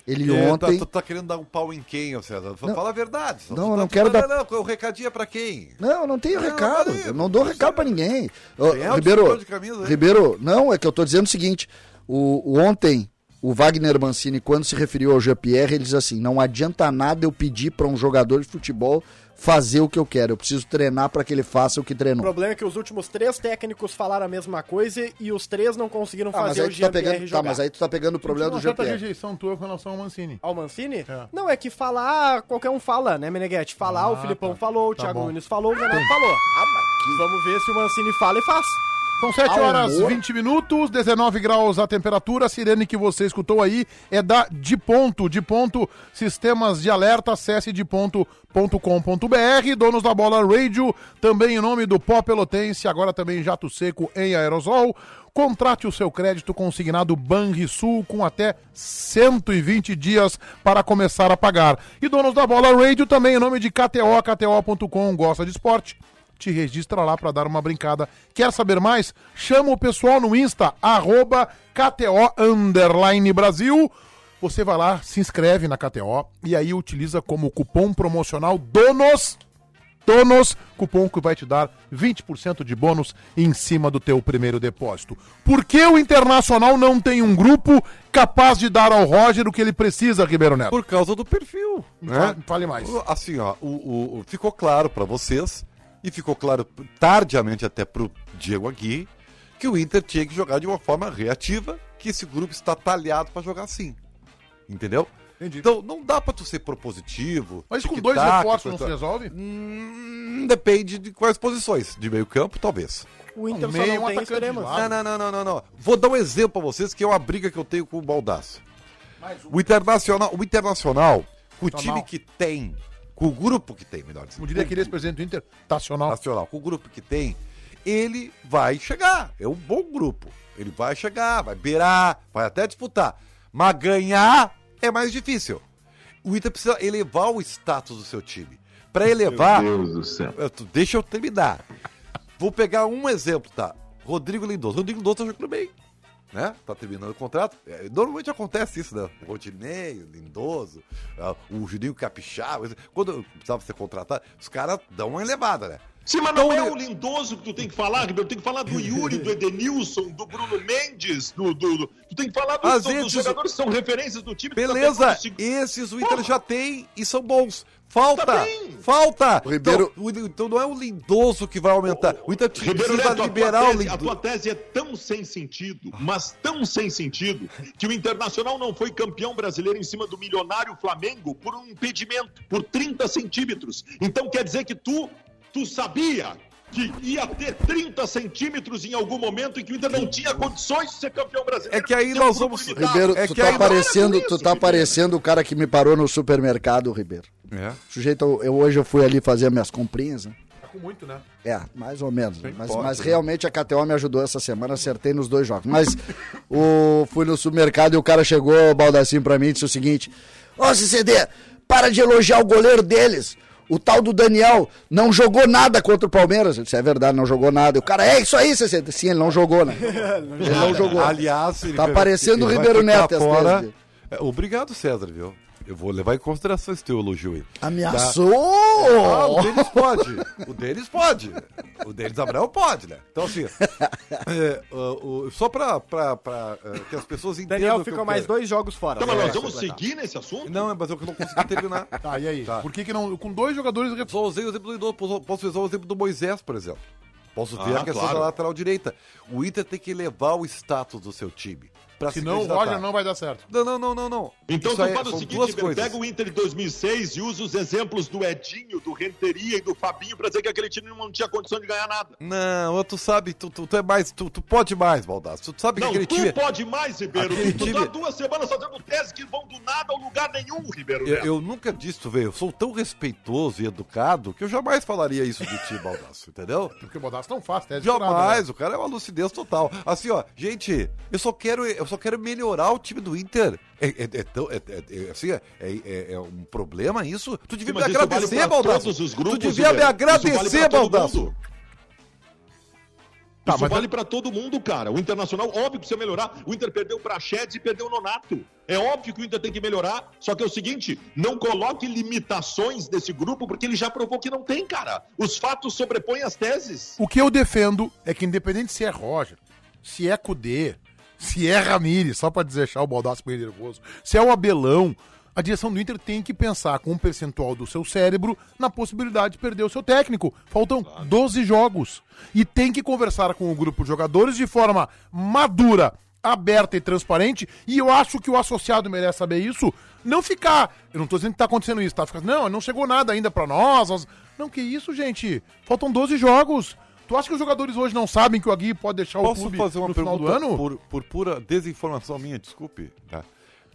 Ele É, ontem Tá, tu tá querendo dar um pau em quem, César? Não. Fala a verdade. Não, tá- não quero tá- dar- Não, o recadinho é pra quem? Não, não tenho Não, recado. peraí, eu não dou recado pra ninguém. É o Ribeiro, camisa? Ribeiro, não, é que eu tô dizendo o seguinte: o, ontem, o Wagner Mancini, quando se referiu ao Jean-Pierre, ele diz assim: não adianta nada eu pedir pra um jogador de futebol fazer o que eu quero. Eu preciso treinar pra que ele faça o que O treinou. problema é que os últimos três técnicos falaram a mesma coisa e os três não conseguiram Ah, mas fazer o tá pegando, tá, jogar. mas aí tu tá pegando o problema do Uma certa Jean-Pierre. rejeição tua com relação ao Mancini. Ao Mancini? É. Não, é que falar, qualquer um fala, né, Meneghetti? Falar, o Ah, Filipão tá. falou, o Tá Thiago bom. Nunes falou, o Renato falou. Vamos ver se o Mancini fala e faz. São 7 horas Amor. 20 minutos, 19 graus a temperatura. A sirene que você escutou aí é da De Ponto. De Ponto, sistemas de alerta. Acesse deponto.com.br. Donos da bola Radio, também em nome do Pó Pelotense, agora também jato seco em aerosol. Contrate o seu crédito consignado Banrisul com até 120 dias para começar a pagar. E donos da bola Radio também em nome de KTO, KTO.com. Gosta de esporte? Te registra lá para dar uma brincada. Quer saber mais? Chama o pessoal no Insta, arroba KTO underline Brasil. Você vai lá, se inscreve na KTO e aí utiliza como cupom promocional DONOS, DONOS, cupom que vai te dar 20% de bônus em cima do teu primeiro depósito. Por que o Internacional não tem um grupo capaz de dar ao Roger o que ele precisa, Ribeiro Neto? Por causa do perfil, né? Fale mais. Assim, ó, o, o- ficou claro pra vocês, e ficou claro tardiamente até pro Diego Aguirre, que o Inter tinha que jogar de uma forma reativa, que esse grupo está talhado pra jogar assim. Entendeu? Entendi. Então, não dá pra tu ser propositivo. Mas com dois reforços não se resolve? Hum, depende de quais posições. De meio campo, talvez. O Inter Um só meio, não um tem. Não, não, não, não, não, não. Vou dar um exemplo pra vocês que é uma briga que eu tenho com o Baldaço. O Internacional, o Internacional, com o Internacional. time que tem, com o grupo que tem, melhor dizendo. Como diria aquele ex-presidente do Inter, Tacional. Nacional, com o grupo que tem, ele vai chegar. É um bom grupo. Ele vai chegar, vai beirar, vai até disputar. Mas ganhar é mais difícil. O Inter precisa elevar o status do seu time. Pra elevar. Meu Deus do céu. Deixa eu terminar. Vou pegar um exemplo, tá? Rodrigo Lindoso. Rodrigo Lindoso tá jogando bem. Né? Tá terminando o contrato. É, normalmente acontece isso, né? O Rodinei, o Lindoso, ah, o Juninho Capixaba. Quando precisava ser contratado, os caras dão uma elevada, né? Sim, mas não Então, é ele- o lindoso que tu tem que falar, Ribeiro. Tem que falar do Yuri, do *laughs* Edenilson, do Bruno Mendes, do. do, do- tu tem que falar do- do- dos vezes- jogadores que são referências do time. tá Beleza, se- esses o Inter Porra. já tem e são bons. Falta, Tá falta. O Ribeiro- Então, o- então não é o Lindoso que vai aumentar. O Inter Ribeiro Neto, a liberar tua, o tese, a tua Lindoso. tese é tão sem sentido, mas tão sem sentido, que o Internacional não foi campeão brasileiro em cima do milionário Flamengo por um impedimento, por 30 centímetros. Então quer dizer que tu, tu sabia que ia ter 30 centímetros em algum momento em que o Inter não tinha condições de ser campeão brasileiro. É que aí nós vamos-. Ribeiro, É tu tá aí- parecendo, Para com tu isso, tá Ribeiro. parecendo o cara que me parou no supermercado, Ribeiro. É. O sujeito, eu, hoje eu fui ali fazer minhas comprinhas, né? Tá com muito, né? É, mais ou menos. né? Mas, pode, mas né? realmente a KTO me ajudou essa semana, acertei nos dois jogos. Mas o, fui no supermercado e o cara chegou, o Baldacinho, pra mim e disse o seguinte: Ô CCD, para de elogiar o goleiro deles. O tal do Daniel não jogou nada contra o Palmeiras. Eu disse, é verdade, não jogou nada. E o cara, é isso aí, CCD. Sim, ele não jogou, né? *laughs* ele não jogou. Aliás, ele Tá parecendo o Ribeiro Neto, fora. É, obrigado, César, viu? Eu vou levar em consideração esse teu elogio aí. Ameaçou! Ah, o deles pode. O deles pode. O deles Abraão pode, né? Então, assim, é, o- o- só pra, pra, pra, é, que as pessoas entendam. Daniel o que fica eu mais quero. dois jogos fora. Então, mas nós vamos seguir nesse assunto? Não, mas eu não consegui terminar. *laughs* Tá, e aí? Tá. Por que que não... Com dois jogadores... Só usei o exemplo do posso usar o exemplo do Moisés, por exemplo. Posso ver Ah, a questão claro. da lateral direita. O Inter tem que elevar o status do seu time. Pra se Senão o candidatar. Roger não vai dar certo. Não, não, não, não, não. Então Isso tu faz o seguinte, pega o Inter de 2006 e usa os exemplos do Edinho, do Renteria e do Fabinho pra dizer que aquele time não tinha condição de ganhar nada. Não, tu sabe, tu, tu, tu é mais, tu, tu pode mais, Baldasso. Tu sabe Não, que aquele tu time... pode mais, Ribeiro. Aquele Tu, tu time- tá duas semanas fazendo tese que vão do nada ao lugar nenhum, Ribeiro. Eu, eu nunca disse, tu vê, eu sou tão respeitoso e educado que eu jamais falaria isso de ti, Baldasso, entendeu? Porque o Bodaço não faz tese Jamais, o cara é uma lucidez total. Assim, ó, gente, eu só quero, eu só quero melhorar o time do Inter. É, é- é tão- é- é- é- assim, é, é- é um problema isso? Tu devia Sim, me vale agradecer, pra Baldasso. todos os grupos, tu devia me vale agradecer, mundo. Tá, Isso mas- vale pra todo mundo, cara. O Internacional, óbvio que precisa melhorar. O Inter perdeu o Prachedes e perdeu o Nonato. É óbvio que o Inter tem que melhorar. Só que é o seguinte, não coloque limitações desse grupo, porque ele já provou que não tem, cara. Os fatos sobrepõem as teses. O que eu defendo é que independente se é Roger, se é Cudê, se é Ramires, só pra deixar o Baldaço meio nervoso, se é o Abelão, a direção do Inter tem que pensar com um percentual do seu cérebro na possibilidade de perder o seu técnico. Faltam 12 jogos. E tem que conversar com o grupo de jogadores de forma madura, aberta e transparente. E eu acho que o associado merece saber isso. Não ficar. Eu não tô dizendo que tá acontecendo isso, tá? Ficar, não, não chegou nada ainda nós. nós- Não, que isso, gente. Faltam 12 jogos. Tu acha que os jogadores hoje não sabem que o Aguirre pode deixar o Posso clube fazer uma no final pergunta do ano? Por, por pura desinformação minha, desculpe. tá?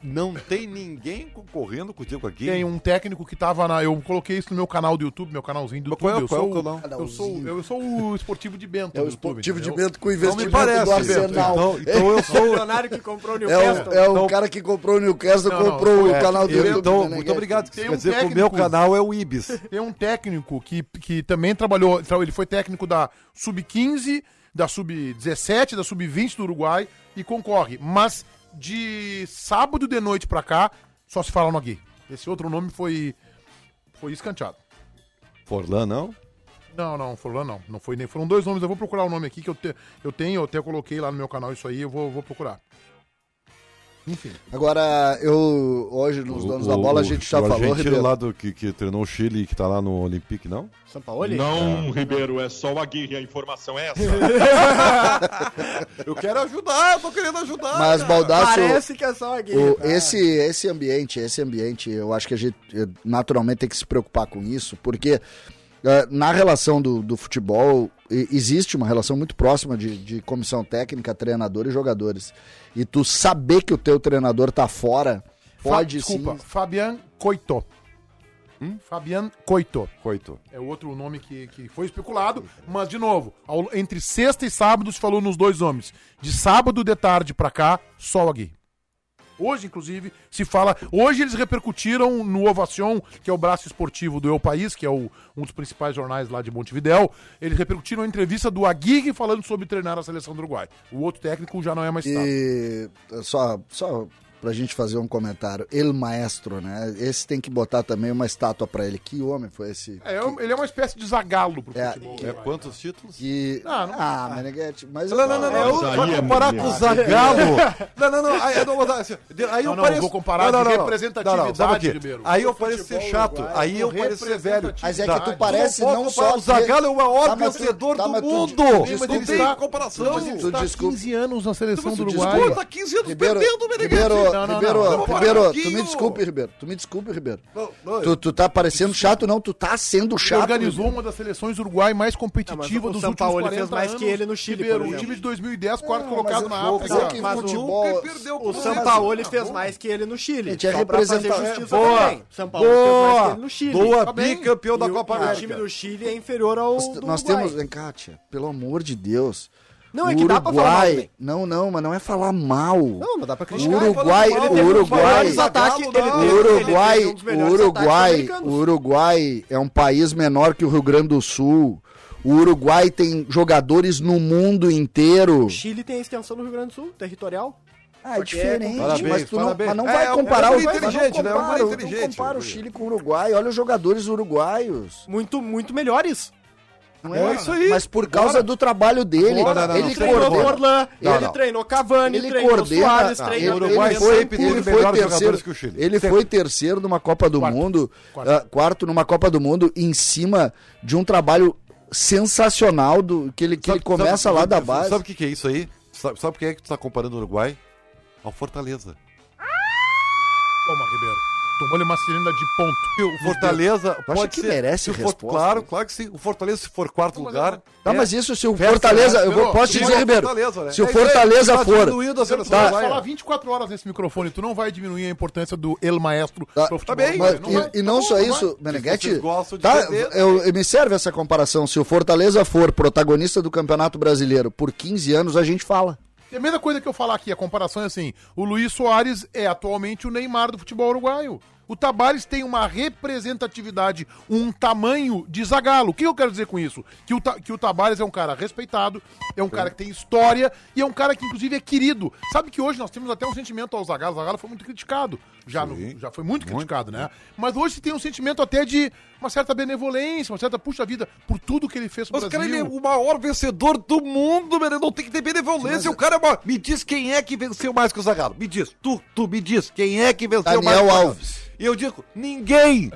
Não tem ninguém concorrendo com o Diego Aguirre? Tem um técnico que tava na. Eu coloquei isso no meu canal do YouTube, meu canalzinho do Mas YouTube. qual é- eu, qual é sou, o canal? eu, sou, eu sou o esportivo de Bento. É o do YouTube, esportivo de? Bento com o Não me investimento parece, do Arsenal. Então, então eu O sou... milionário que comprou o É Newcastle. o, é o Então- cara que comprou o Newcastle, Não, não, comprou é, o canal do Eu, YouTube. então, né, muito obrigado. Tem quer um dizer que o técnico- meu canal é o Ibis. Tem um técnico que, que também trabalhou. Ele foi técnico da Sub-15, da Sub-17, da Sub-20 do Uruguai e concorre. Mas de sábado de noite pra cá, só se fala no Aguirre. Esse outro nome foi, foi escanteado. Forlan, não? Não, não, Forlan não. Não foi nem. Foram dois nomes. Eu vou procurar o nome aqui que eu, te- eu tenho, eu até coloquei lá no meu canal isso aí, eu vou, vou procurar. Enfim. Agora, eu, hoje, nos donos da bola, a gente já o falou, argentino Ribeiro. lá do, que, que treinou o Chile e que tá lá no Olympique, não? São Paulo? Não, Ribeiro, é só o Aguirre, a informação é essa. *laughs* Eu quero ajudar, eu tô querendo ajudar. Mas, Baldasso, Parece que é só aqui. o- esse, esse ambiente, esse ambiente, eu acho que a gente eh, naturalmente tem que se preocupar com isso, porque eh, na relação do, do futebol existe uma relação muito próxima de, de comissão técnica, treinador e jogadores. E tu saber que o teu treinador tá fora, Fa- pode Desculpa, sim. Fabian Coito. Fabian Coito. Coito. É outro nome que, que foi especulado, mas de novo, ao- entre sexta e sábado se falou nos dois nomes. De sábado de tarde pra cá, só o Aguirre. Hoje, inclusive, se fala. Hoje eles repercutiram no Ovacion, que é o braço esportivo do Eu País, que é o- um dos principais jornais lá de Montevidéu. Eles repercutiram a entrevista do Aguirre falando sobre treinar a seleção do Uruguai. O outro técnico já não é mais. E só, só pra gente fazer um comentário, El Maestro, né? Esse tem que botar também uma estátua pra ele. Que homem foi esse? É, ele é uma espécie de zagalo pro É, futebol. É uruguaio. quantos títulos? Que... Ah, não- Ah, Meneghete, mas... Não, não, não, não. Vai aí é comparar com o. Zagalo. *laughs* Não, não, não. Aí, eu não vou assim, aí eu Não, não, pareço... eu vou comparar de representatividade, sabe o quê? Ribeiro. Aí eu pareço ser chato. Aí eu pareço ser velho. Mas é que tu parece Não não, só... O Zagalo é o maior Tá, tu- vencedor tá, do tu- mundo. tu Não tem comparação. Ele Tu está há desculpa- 15 anos na seleção do Tu Uruguai. desculpa, tá 15 anos perdendo, Meneghete. Ribeiro, Não, não, Ribeiro, não, Ribeiro, tu me desculpe, Ribeiro. Tu me desculpe, Ribeiro. Tu, tu tá parecendo chato, não. Tu tá sendo Ele chato. organizou uma das seleções uruguai mais o dos São últimos Paulo, ele 40 fez mais anos. que ele no Chile, Ribeiro, por o exemplo. time de 2010, quarto colocado na África. mas que Mas o- futebol... O São Paulo ele fez mais que ele no Chile. Gente, é Só pra fazer representa- justiça Boa. São Paulo fez mais que Boa. ele no Chile. Boa, Tá bicampeão da o- Copa e o América. time do Chile é inferior ao Nós, temos... Vem cá, tia. Pelo amor de Deus. Não, é que dá pra falar mal também. Não, não, mas não é falar mal. Não, mas dá pra criticar. Uruguai, Ele um Uruguai, maiores ataques, ele teve- o ele Uruguai, teve um Uruguai, Uruguai é um país menor que o Rio Grande do Sul. O Uruguai tem jogadores no mundo inteiro. O Chile tem a extensão do Rio Grande do Sul, territorial. Ah, é diferente, Parabéns, mas, tu não, mas não É, vai é um comparar o mas não inteligente, né? É um guri não inteligente, compara o. Chile com o Uruguai. Olha os jogadores uruguaios. Muito, muito melhores. Não É isso aí. Mas por causa do trabalho dele, Não, não, não, ele Treinou Bora. Não, ele treinou Cavani, Ele treinou coordena. Soares, Ah, treinou ele, Uruguai ele foi, ele foi terceiro. que o Chile. Ele Sempre. foi terceiro numa Copa do Quarto. Mundo, Quarto. ah, quarto numa Copa do Mundo, em cima de um trabalho sensacional do que ele, que ele começa sabe- lá da sabe- base. Sabe o que, que é isso aí? Sabe, sabe por que é que tu tá comparando o Uruguai ao Fortaleza? Toma, Ribeiro. Tomou-lhe uma cilindra de ponto. O Fortaleza acha pode que ser. merece se for- resposta? Claro, claro que sim. O Fortaleza, se for quarto Mas lugar. Tá, é- mas isso se o Perto, Fortaleza, né? eu vou, posso te dizer, é o Ribeiro, né? se o É Fortaleza tá for, diminuindo a seleção Tá. Vai uruguaia. falar 24 horas nesse microfone, tu não vai diminuir a importância do El Maestro Tá, pro tá futebol. bem, Vai, Mas- não vai. e, e não Tá só bom, isso. Meneghetti, tá, perder, eu, eu- me serve essa comparação. Se o Fortaleza for protagonista do Campeonato Brasileiro por 15 anos, a gente fala. E a mesma coisa que eu falar aqui, a comparação é assim: o Luiz Soares é atualmente o Neymar do futebol uruguaio. O Tabares tem uma representatividade, um tamanho de zagalo. O que eu quero dizer com isso? Que o, que o Tabares é um cara respeitado, é um cara que tem história e é um cara que, inclusive, é querido. Sabe que hoje nós temos até um sentimento ao Zagalo. O Zagalo foi muito criticado. Já, no- já foi muito, Muito. criticado, né? Mas hoje tem um sentimento até de uma certa benevolência, uma certa puxa-vida por tudo que ele fez pro Mas o cara Brasil. ele é o maior vencedor do mundo, meu. Não tem que ter benevolência. O cara é maior. Me diz quem é que venceu mais que o Zagallo. Me diz. Tu, tu, me diz. Quem é que venceu Daniel mais que o Zagallo? Alves. E eu digo, ninguém.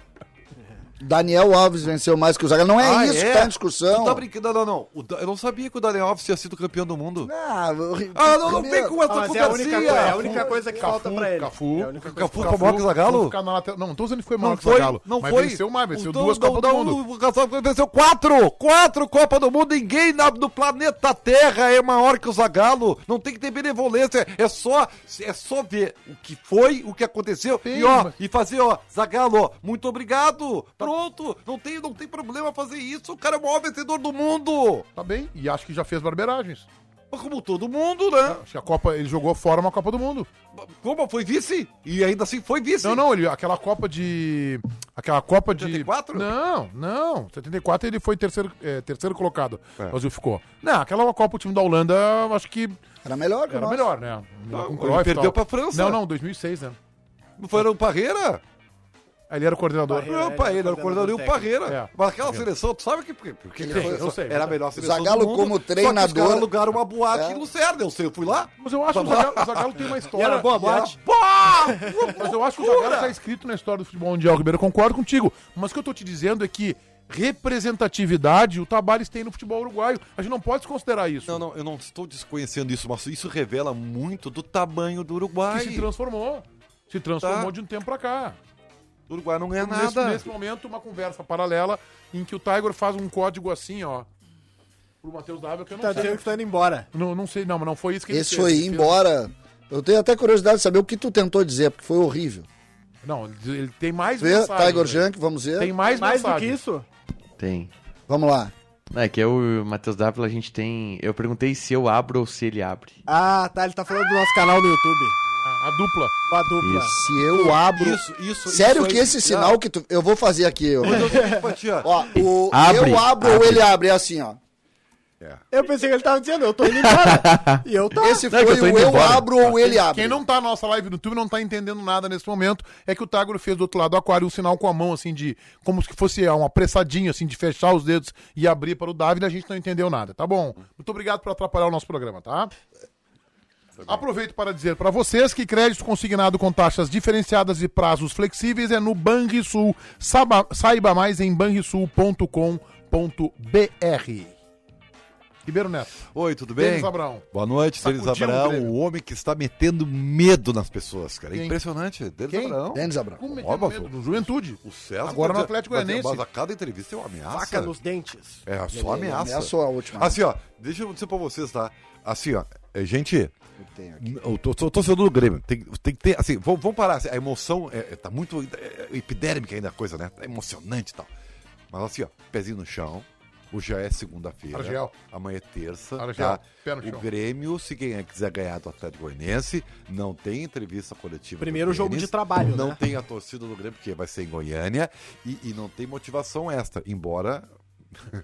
Daniel Alves venceu mais que o Zagallo. Não é Ah, isso que tá em discussão. Tu tá brincando? Não, não, não. O Da- Eu não sabia que o Daniel Alves tinha sido campeão do mundo. Ah, o Ri- Ah, não, não primeiro- vem com essa Ah, é a única, coisa, é a única coisa que falta pra ele. Cafu, É a única coisa Cafu que foi maior que o Zagallo? Não, não tô dizendo que foi maior Não que o foi, Zagallo. não mas foi. venceu mais, venceu O duas do- Copas do do- Mundo. O venceu quatro! Quatro Copas do Mundo! Ninguém no planeta Terra é maior que o Zagallo. Não tem que ter benevolência. É só, é só ver o que foi, o que aconteceu. Sim, e ó, mas- e fazer, ó, Zagallo, ó, muito obrigado. Pronto. Não tem, não tem problema fazer isso. O cara é o maior vencedor do mundo. Tá bem, e acho que já fez barberagens. Como todo mundo, né? Acho que a Copa, ele jogou fora uma Copa do Mundo. Como foi vice? E ainda assim foi vice. Não, não, ele, aquela Copa de. Aquela Copa de. 74? Não, não. 74 ele foi terceiro, é, terceiro colocado. É. O Brasil ficou. Não, aquela Copa, o time da Holanda, eu acho que Era melhor que era melhor, né? Ah, Com ele Cruyff perdeu tal. pra França. Não, não, 2006, né? Não foi o Parreira? Aí Ele era o coordenador. Parreira. Não, ele Parreira, era era o coordenador e o Parreira. É. Mas aquela seleção, tu sabe que, porque, porque Sim, foi- eu sei, era a melhor seleção Zagallo do mundo. como Só que os treinador- caras alugaram uma boate É. em Lucerna, eu sei, eu fui lá. Mas eu acho que o Zagallo, o Zagallo tem uma história. era boa E era- boate? Pá! Mas eu acho que o Zagallo tá escrito na história do futebol mundial, Ribeiro. Eu concordo contigo. Mas o que eu tô te dizendo é que representatividade o Tabares tem no futebol uruguaio. A gente não pode desconsiderar isso. Não, não, eu não estou desconhecendo isso, mas isso revela muito do tamanho do Que Uruguai. se transformou. Se transformou Tá. de um tempo pra cá. O Uruguai não ganha Nesse, nada. nesse momento, uma conversa paralela em que o Tiger faz um código assim, ó. Pro Matheus Dávila, que eu não Tá sei. dizendo que tá indo embora. Não, não sei, não, mas não foi isso que ele Esse fez. foi Ele ir embora. Eu tenho até curiosidade de saber o que tu tentou dizer, porque foi horrível. Não, ele, ele tem mais Vê, mensagem, Tiger né? Junk, vamos ver. Tem mais, Mais do mensagem. que isso? Tem. Vamos lá. Não, é que eu e o Matheus Dávila, a gente tem. Eu perguntei se eu abro ou se ele abre. Ah, tá. Ele tá falando do nosso canal no YouTube. A dupla. A dupla. Se eu abro. Isso, isso. Sério isso que aí- esse sinal que tu. Eu vou fazer aqui, ó. Mas eu sei que, Fatia, Ó, o Abre, eu abro ou abre. ele abre, é assim, ó. Eu pensei que ele tava dizendo, eu tô indo embora. *laughs* e eu tô. Esse Não, é foi eu tô o eu embora. abro ou ele abre. Quem não tá na nossa live no YouTube não tá entendendo nada nesse momento. É que o Tiger fez do outro lado do aquário um sinal com a mão, assim, de. Como se fosse um apressadinho, assim, de fechar os dedos e abrir para o David. A gente não entendeu nada, tá bom? Muito obrigado por atrapalhar o nosso programa, tá? Aproveito para dizer para vocês que crédito consignado com taxas diferenciadas e prazos flexíveis é no Banrisul. Saiba, saiba mais em banrisul.com.br. Ribeiro Neto. Oi, tudo bem? Denis Abraão. Boa noite, Denis o Abraão, Grêmio. o homem que está metendo medo nas pessoas, cara. É Quem? impressionante. Denis Quem? Abraão. Denis Abrão. Como é é medo? No Juventude. O César Agora no Atlético Goianiense. Mas a cada entrevista é uma ameaça. Faca nos dentes. É, só ameaça. ameaçou a última. Assim, ó, deixa eu dizer pra vocês, tá? Assim, ó, é, gente, Eu tenho aqui. o to- to- torcedor do Grêmio tem, tem que ter, assim, vamos, vamos parar, assim, a emoção é, é, tá muito é, é epidérmica ainda a coisa, né? Tá emocionante e tal. Mas assim, ó, pezinho no chão, hoje já é segunda-feira, Argel. amanhã é terça, Argel, tá? pé no O chão. Grêmio, se quem quiser ganhar do Atlético Goianiense, não tem entrevista coletiva. Primeiro jogo de trabalho, Não né? tem a torcida do Grêmio, porque vai ser em Goiânia, e, e não tem motivação extra, embora...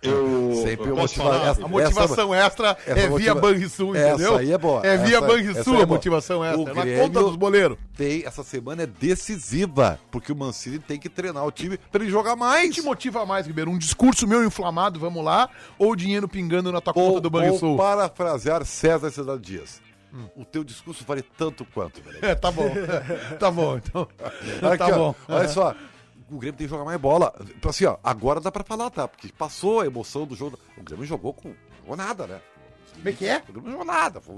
Eu, *laughs* Sempre eu motiva- falar? essa- A motivação extra essa é via Banrisul, entendeu? Essa aí é boa. É via Essa- Banrisul essa é a motivação extra. O É na conta dos boleiros. tem, essa semana é decisiva, porque o Mancini tem que treinar o time pra ele jogar O que mais. te motiva mais, Ribeiro? Um discurso meu inflamado, vamos lá? Ou dinheiro pingando na tua Ou, conta do ou Banrisul? parafrasear César Cidade Dias. O teu discurso vale tanto quanto, velho. É, *laughs* tá bom. *laughs* tá bom, então. Aqui, tá ó, bom. Olha só. O Grêmio tem que jogar mais bola. Assim, ó, agora dá pra falar, tá? Porque passou a emoção do jogo. O Grêmio jogou com. Jogou nada, né? Como é que é? O Grêmio não jogou nada. Foi,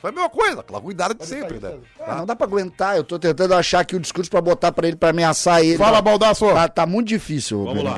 foi a mesma coisa, aquela cuidado de sempre, né? Ah, não dá pra aguentar, eu tô tentando achar aqui o discurso pra botar pra ele, pra ameaçar ele. Fala, Baldaço. Tá, tá muito difícil, Vamos lá.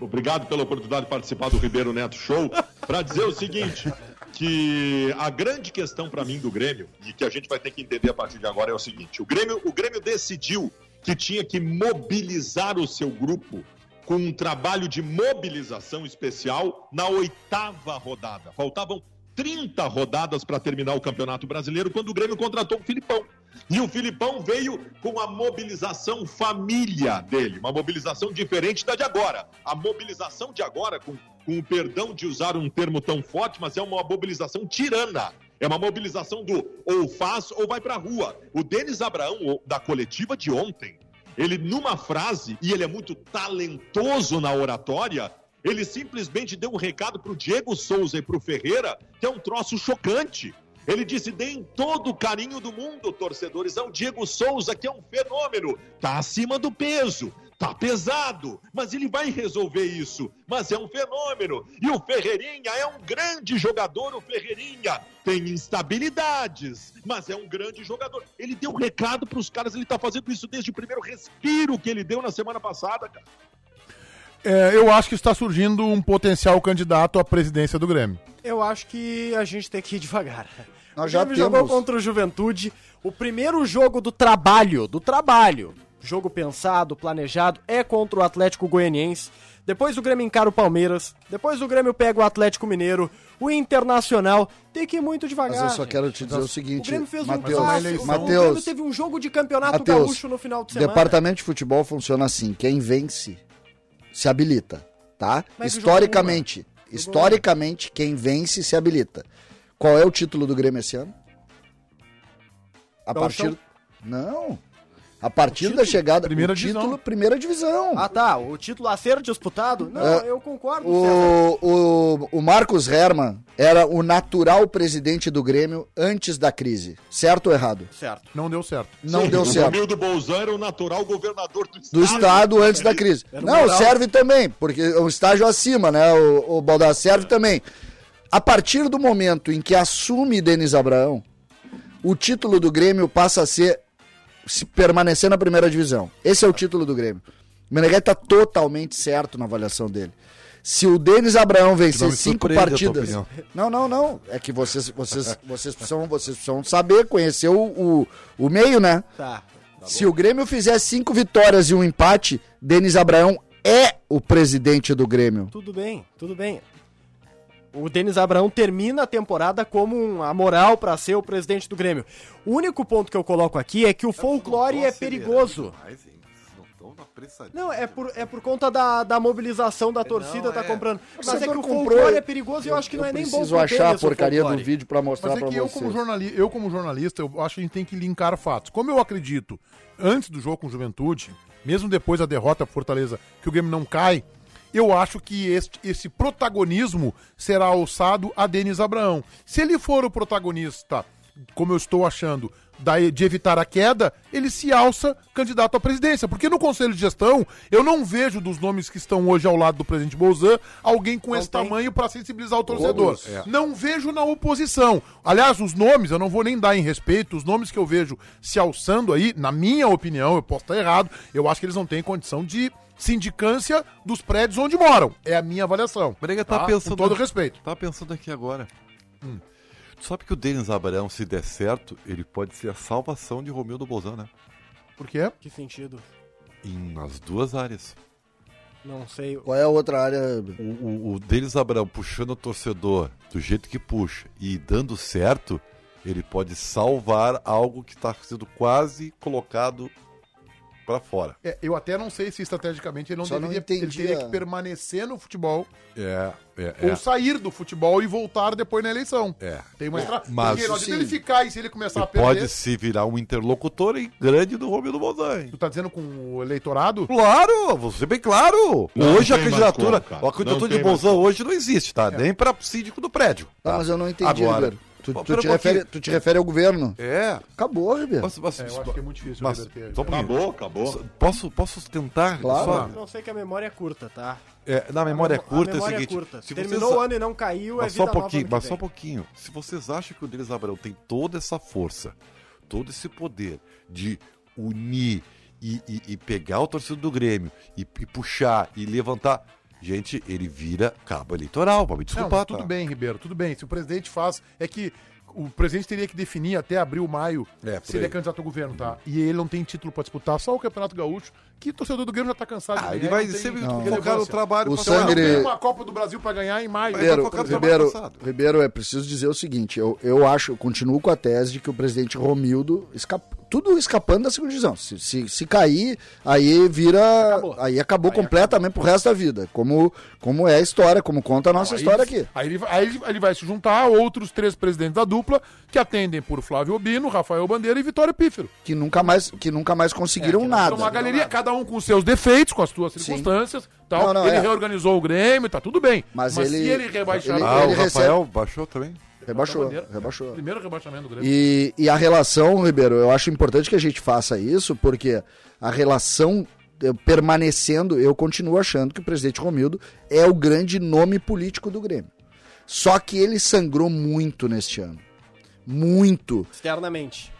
Obrigado pela oportunidade de participar do Ribeiro Neto Show. Para dizer o seguinte, que a grande questão para mim do Grêmio e que a gente vai ter que entender a partir de agora é o seguinte: o Grêmio, o Grêmio decidiu que tinha que mobilizar o seu grupo com um trabalho de mobilização especial na oitava rodada. Faltavam 30 rodadas para terminar o Campeonato Brasileiro quando o Grêmio contratou o Filipão. E o Filipão veio com a mobilização família dele, uma mobilização diferente da de agora. A mobilização de agora, com, com o perdão de usar um termo tão forte, mas é uma mobilização tirana. É uma mobilização do ou faz ou vai pra rua. O Denis Abraão, o- da coletiva de ontem, ele numa frase, e ele é muito talentoso na oratória, ele simplesmente deu um recado pro Diego Souza e pro Ferreira, que é um troço chocante. Ele disse: deem todo o carinho do mundo, torcedores, ao Diego Souza, que é um fenômeno, tá acima do peso, Tá pesado, mas ele vai resolver isso. Mas é um fenômeno. E o Ferreirinha é um grande jogador, o Ferreirinha. Tem instabilidades, mas é um grande jogador. Ele deu um recado para os caras, ele tá fazendo isso desde o primeiro respiro que ele deu na semana passada, cara. É, eu acho que está surgindo um potencial candidato à presidência do Grêmio. Eu acho que a gente tem que ir devagar. Nós o já Grêmio jogou temos. contra o Juventude. O primeiro jogo do trabalho, do trabalho, jogo pensado, planejado, é contra o Atlético Goianiense. Depois o Grêmio encara o Palmeiras. Depois o Grêmio pega o Atlético Mineiro. O Internacional tem que ir muito devagar. Mas eu só quero te dizer o O seguinte, Grêmio fez um Matheus, clássico. O Grêmio teve um jogo de campeonato Matheus, gaúcho no final de semana. departamento de futebol funciona assim, quem vence se habilita, tá? Mas o historicamente, historicamente quem vence se habilita. Qual é o título do Grêmio esse ano? A Gauchão? partir Não. A partir da chegada Primeira o título, divisão. primeira divisão. Ah tá, o título a ser disputado? Não, É, eu concordo. O, o, o Marcos Herman era o natural presidente do Grêmio antes da crise. Certo ou errado? Certo. Não deu certo. Não Sim, deu o certo. Romildo Bolzan era o natural governador do estado. do Estado antes da crise. Um Não, moral. serve também, porque é um estágio acima, né? O, o Baldar serve também. A partir do momento em que assume Denis Abraão, o título do Grêmio passa a ser se permanecer na primeira divisão. Esse é o título do Grêmio. O Meneghetti está totalmente certo na avaliação dele. Se o Denis Abraão vencer cinco partidas. Não, não, não. É que vocês, vocês, vocês, precisam, vocês precisam saber, conhecer o, o, o meio, né? Tá. Se o Grêmio fizer cinco vitórias e um empate, Denis Abraão é o presidente do Grêmio. Tudo bem, tudo bem. O Denis Abraão termina a temporada como um- a moral pra ser o presidente do Grêmio. O único ponto que eu coloco aqui é que o folclore é perigoso. Não, é por, é por conta da, da mobilização da torcida, tá comprando. Mas é que o comprou, folclore eu- é perigoso e eu acho que não é nem bom preciso achar a porcaria do vídeo pra mostrar Mas é pra que eu vocês. como, jornali eu, como jornalista, eu acho que a gente tem que linkar fatos. Como eu acredito, antes do jogo com o Juventude, mesmo depois da derrota pro Fortaleza, que o Grêmio não cai, eu acho que este, esse protagonismo será alçado a Denis Abraão. Se ele for o protagonista, como eu estou achando, da- de evitar a queda, ele se alça candidato à presidência. Porque no Conselho de Gestão, eu não vejo dos nomes que estão hoje ao lado do presidente Bolzan alguém com esse tem. tamanho para sensibilizar o torcedor. É. Não vejo na oposição. Aliás, os nomes, eu não vou nem dar em respeito, os nomes que eu vejo se alçando aí, na minha opinião, eu posso estar errado, eu acho que eles não têm condição de sindicância dos prédios onde moram. É a minha avaliação. Brega tá, tá? pensando. Com todo respeito. Tá pensando aqui agora. Tu sabe que o Denis Abraão, se der certo, ele pode ser a salvação de Romildo Bolzan, né? Por quê? Que sentido? Em, nas duas áreas. Não sei. Qual é a outra área? O, o, o Denis Abraão puxando o torcedor do jeito que puxa e dando certo, ele pode salvar algo que está sendo quase colocado para fora. É, eu até não sei se estrategicamente ele não Só não deveria. ele entendi teria a- que permanecer no futebol É, é, ou é. sair do futebol e voltar depois na eleição. É. Tem uma estra... Mas- Porque não adianta Sim. ele ficar e se ele começar a Ele perder. pode se virar um interlocutor grande do Romildo Bolzan. hein? Tu tá dizendo com o eleitorado? Claro, vou ser bem claro. Não hoje a tem mais candidatura, como, a candidatura Não de Bolzan hoje não existe, tá? Nem para síndico do prédio. Tá, tá? mas eu não entendi, Agora, Ribeiro. Tu, Pô, tu te um refere, tu te refere ao governo. É. Acabou, Ribeiro. Mas, mas, É, eu acho que é muito difícil mas- só. Acabou, acabou. Posso, posso tentar? Claro. Só- Não sei que a memória é curta, tá? é, na memória A curta memória é o seguinte. curta. Se Terminou vocês- o ano e não caiu, é Mas vida só um pouquinho, mas só um pouquinho. Se vocês acham que o Denis Abraão tem toda essa força, todo esse poder de unir e, e- e pegar o torcedor do Grêmio e, e puxar e levantar, gente, ele vira cabo eleitoral, pra me Não, desculpar, tudo tá? bem, Ribeiro, tudo bem. Se o presidente faz. É que o presidente teria que definir até abril, maio, É, se ele é candidato ao governo, tá? E ele não tem título pra disputar, só o Campeonato Gaúcho, que o torcedor do Grêmio já tá cansado Ah, de ele vai sempre focar no trabalho. O tem uma Copa do Brasil pra ganhar em maio. Ribeiro, Ribeiro. Ribeiro, é preciso dizer o seguinte: eu, eu acho, eu continuo com a tese de que o presidente Romildo, escap- tudo escapando da segunda divisão. Se, se, se cair, aí vira. Acabou. Aí acabou completamente pro resto da vida. Como, como é a história, como conta a nossa Aí- história aqui. Aí ele, vai- aí ele- ele vai se juntar a outros três presidentes da dupla que atendem por Flávio Obino, Rafael Bandeira e Vitório Pífero. Que nunca mais, que nunca mais conseguiram nada. Então, uma galeria, cada um com seus defeitos, com as suas circunstâncias. Tal. Não, não, ele é. reorganizou o Grêmio, tá tudo bem. Mas Mas, ele- se ele rebaixar ele- Ah, ele o Rafael baixou também? Rebaixou, rebaixou. Primeiro rebaixamento do Grêmio. E, e a relação, Ribeiro, eu acho importante que a gente faça isso, porque a relação eh, permanecendo, eu continuo achando que o presidente Romildo é o grande nome político do Grêmio. Só que ele sangrou muito neste ano. Muito. Externamente.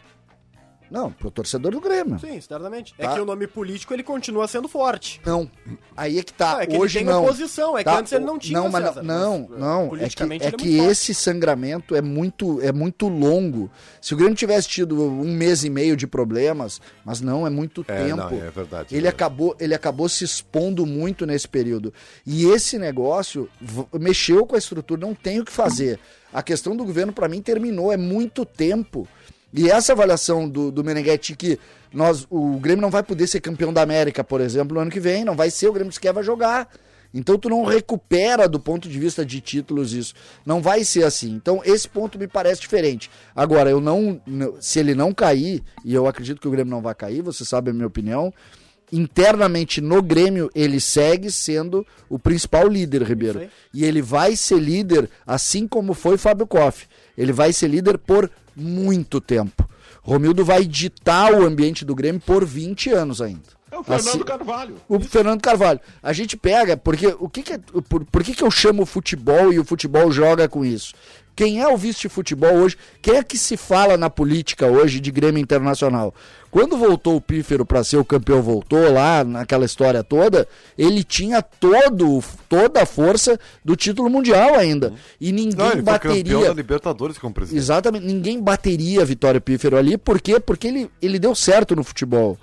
Não, pro torcedor do Grêmio. Sim, externamente. Tá. É que o nome político ele continua sendo forte. Não. Aí é que tá. Não, é que Hoje ele tem não. oposição, é que Tá, antes ele não tinha, Não, mas César, não, mas, não. É que, é é que esse sangramento é muito, é muito longo. Se o Grêmio tivesse tido um mês e meio de problemas, mas não, é muito É, tempo. não, é verdade. Ele É. acabou, ele acabou se expondo muito nesse período. E esse negócio mexeu com a estrutura, não tem o que fazer. A questão do governo, para mim, terminou. É muito tempo. E essa avaliação do, do Meneghetti que nós, o Grêmio não vai poder ser campeão da América, por exemplo, no ano que vem, não vai ser, o Grêmio sequer vai jogar. Então tu não recupera do ponto de vista de títulos isso. Não vai ser assim. Então esse ponto me parece diferente. Agora, eu não. Se ele não cair, e eu acredito que o Grêmio não vai cair, você sabe a minha opinião. Internamente no Grêmio, ele segue sendo o principal líder, Ribeiro. E ele vai ser líder, assim como foi Fábio Koff. Ele vai ser líder por muito tempo. Romildo vai ditar o ambiente do Grêmio por 20 anos ainda. É o Fernando Assim- Carvalho. o Fernando Carvalho. A gente pega, porque o que, que é, por, por que, que eu chamo o futebol e o futebol joga com isso? Quem é o vice-futebol hoje? Quem é que se fala na política hoje de Grêmio Internacional? Quando voltou o Pífero para ser o campeão, voltou lá naquela história toda, ele tinha todo, toda a força do título mundial ainda. E ninguém Não, ele foi campeão bateria. da Libertadores como presidente. Exatamente, ninguém bateria a Vitória Pífero ali, por quê? Porque ele, ele deu certo no futebol.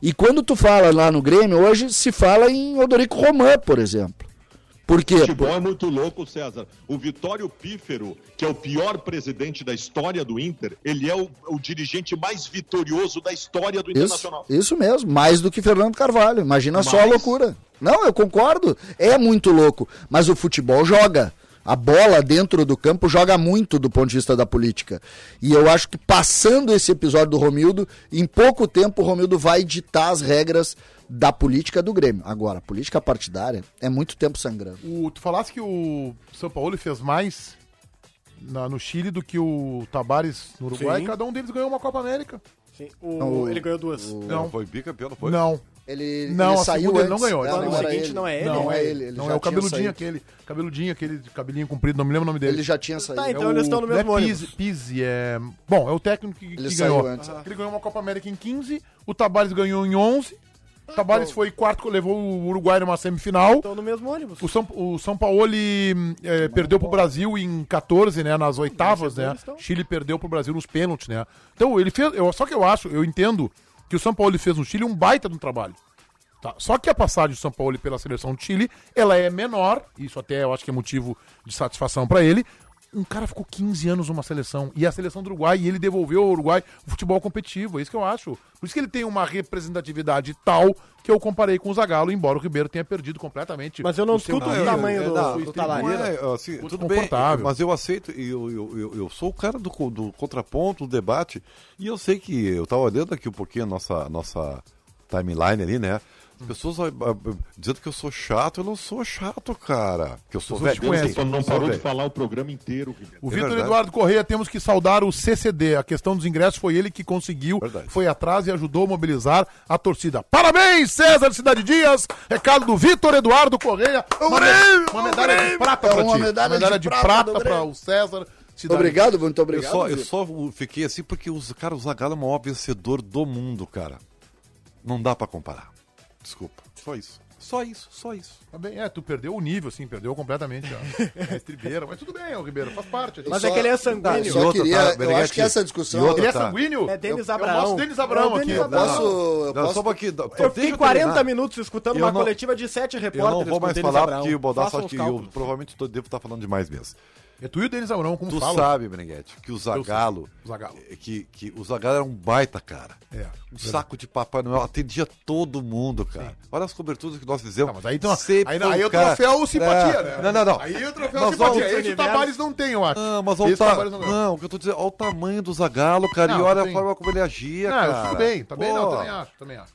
E quando tu fala lá no Grêmio, hoje se fala em Odorico Román, por exemplo. Por quê? Futebol é muito louco, César. O Vitório Pífero, que é o pior presidente da história do Inter, ele é o, o dirigente mais vitorioso da história do Isso, Internacional. isso mesmo, mais do que Fernando Carvalho. Imagina só a loucura. Não, eu concordo. É muito louco. Mas o futebol joga. A bola dentro do campo joga muito do ponto de vista da política. E eu acho que passando esse episódio do Romildo, em pouco tempo o Romildo vai ditar as regras da política do Grêmio. Agora, a política partidária é muito tempo sangrando. O, tu falasse que o São Paulo fez mais na- no Chile do que o Tabares no Uruguai. Sim. Cada um deles ganhou uma Copa América. Sim, o- Não, o- ele ganhou duas. Não, Foi bicampeão, não foi? não. Ele, Não, ele a saiu segunda ele não antes. ganhou. Não, Não, não, o seguinte ele. não é ele? Não, é é ele. ele não já é o cabeludinho saído. aquele. Cabeludinho aquele, cabelinho comprido, não me lembro o nome dele. Ele já tinha saído. Tá, então É eles o- estão no mesmo é ônibus. Pizzi, Pizzi, é... Bom, é o técnico que, Ele que saiu ganhou. antes. Ele ganhou uma Copa América em 15, o Tabares ganhou em 11, Tabares foi quarto, levou o Uruguai numa semifinal. Estão no mesmo ônibus. O São, o São Paulo é, perdeu pro Brasil em 14, né? Nas oitavas, né? Chile perdeu pro Brasil nos pênaltis, né? Então, ele fez. Eu, só que eu acho, eu entendo que o São Paulo fez no Chile um baita de um trabalho. Tá? Só que a passagem do São Paulo pela seleção do Chile, ela é menor, isso até eu acho que é motivo de satisfação pra ele. Um cara ficou 15 anos numa seleção, e a seleção do Uruguai, e ele devolveu ao Uruguai o futebol competitivo, é isso que eu acho. Por isso que ele tem uma representatividade tal que eu comparei com o Zagallo, embora o Ribeiro tenha perdido completamente. Mas eu não o seu discuto o tamanho do, não, do não Talari. Não é, assim, Muito tudo bem, confortável. mas eu aceito, e eu, eu, eu, eu sou o cara do, do contraponto, do debate, e eu sei que eu estava olhando aqui um pouquinho a nossa, a nossa timeline ali, né? As pessoas ah, ah, dizendo que eu sou chato, eu não sou chato, cara. Que eu sou velho. eu sei, não parou de falar o programa inteiro. O É Vitor. Eduardo Correia, temos que saudar o CCD. A questão dos ingressos foi ele que conseguiu, Verdade. foi atrás e ajudou a mobilizar a torcida. Parabéns, César Cidade Dias! Recado do Vitor Eduardo Correia. Uma, me- uma medalha de prata É pra uma ti. medalha de de, prata para Grêmio. o César Cidade Obrigado, muito Eu obrigado. só, eu só fiquei assim porque os cara, o Zagallo é o maior vencedor do mundo, cara. Não dá pra comparar. Desculpa. Só isso. Só isso, só isso. Tá bem, é, tu perdeu o nível, assim, perdeu completamente a, *laughs* a estribeira. Mas tudo bem, ô Ribeiro, faz parte. Mas Só- é que ele é Tá, sanguíneo. só outra, queria, tá, eu acho que essa discussão. outra, Ele é tá. sanguíneo? É Denis Eu- Abraão. Eu mostro Denis Abraão É o aqui. Eu Abraão. posso, eu Não, posso só pouquinho. Eu fiquei eu 40 terminar. minutos escutando Eu uma não- coletiva de sete Eu repórteres. não vou mais falar Abraão. porque o Baldasso Façam acho que eu provavelmente tô- devo estar falando demais mesmo. É tu e o Denis Abraão, como Tu fala? sabe, Beneguete, que o Zagalo, Zagallo. que, que o Zagalo era um baita, cara. É. Um saco de Papai Noel, atendia todo mundo, cara. Olha as coberturas que nós fizemos. Tá, mas aí, tu, Sempre aí, não, aí o cara- troféu simpatia, É, né? Não, não, não. Aí o troféu Mas simpatia. olha o Esse o Tabares não tem, eu acho. Não, mas olha o ta... Não. Não, o que eu tô dizendo, olha o tamanho do Zagalo, cara, Não, e olha a forma como ele agia, Não, cara. tudo bem, tá bem, não, também acho, também acho.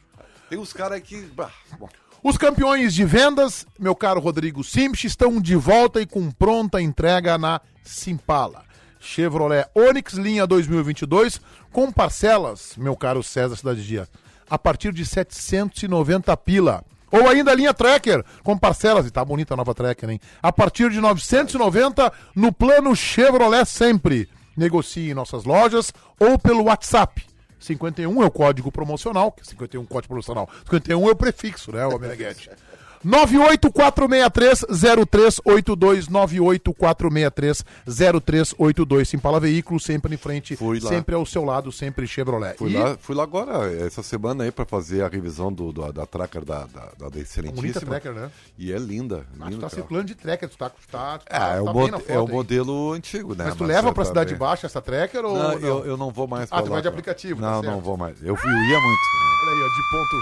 Tem uns caras aí que... bah, bom. Os campeões de vendas, meu caro Rodrigo Simch, estão de volta e com pronta entrega na Simpala. Chevrolet Onix linha 2022 com parcelas, meu caro César Cidade Dia, a partir de 790 pila. Ou ainda a linha Tracker, com parcelas, e tá bonita a nova Tracker, hein? A partir de 990 no plano Chevrolet sempre. Negocie em nossas lojas ou pelo WhatsApp. 51 é o código promocional, que 51 é um código promocional. 51 é o prefixo, né, o Meneghete? *laughs* 984630382 984630382 Simpala Veículos sempre em frente, lá. sempre ao seu lado, sempre Chevrolet. Fui, E lá, fui lá agora, essa semana aí, pra fazer a revisão do, do- da tracker da, da, da, da excelentíssima. bonita tracker, né? E é linda. Ah, tu linda tá cara. circulando de tracker, tu tá, tu tá, tu É, tá- é, o tá bem na foto é o aí. modelo antigo, né? Mas tu leva pra tá Cidade bem. Baixa essa tracker ou Não, não? Eu, eu não vou mais Ah, tu vai de aplicativo, tá Não, certo. não vou mais. Eu, fui- eu ia muito. Olha aí, ó, de ponto,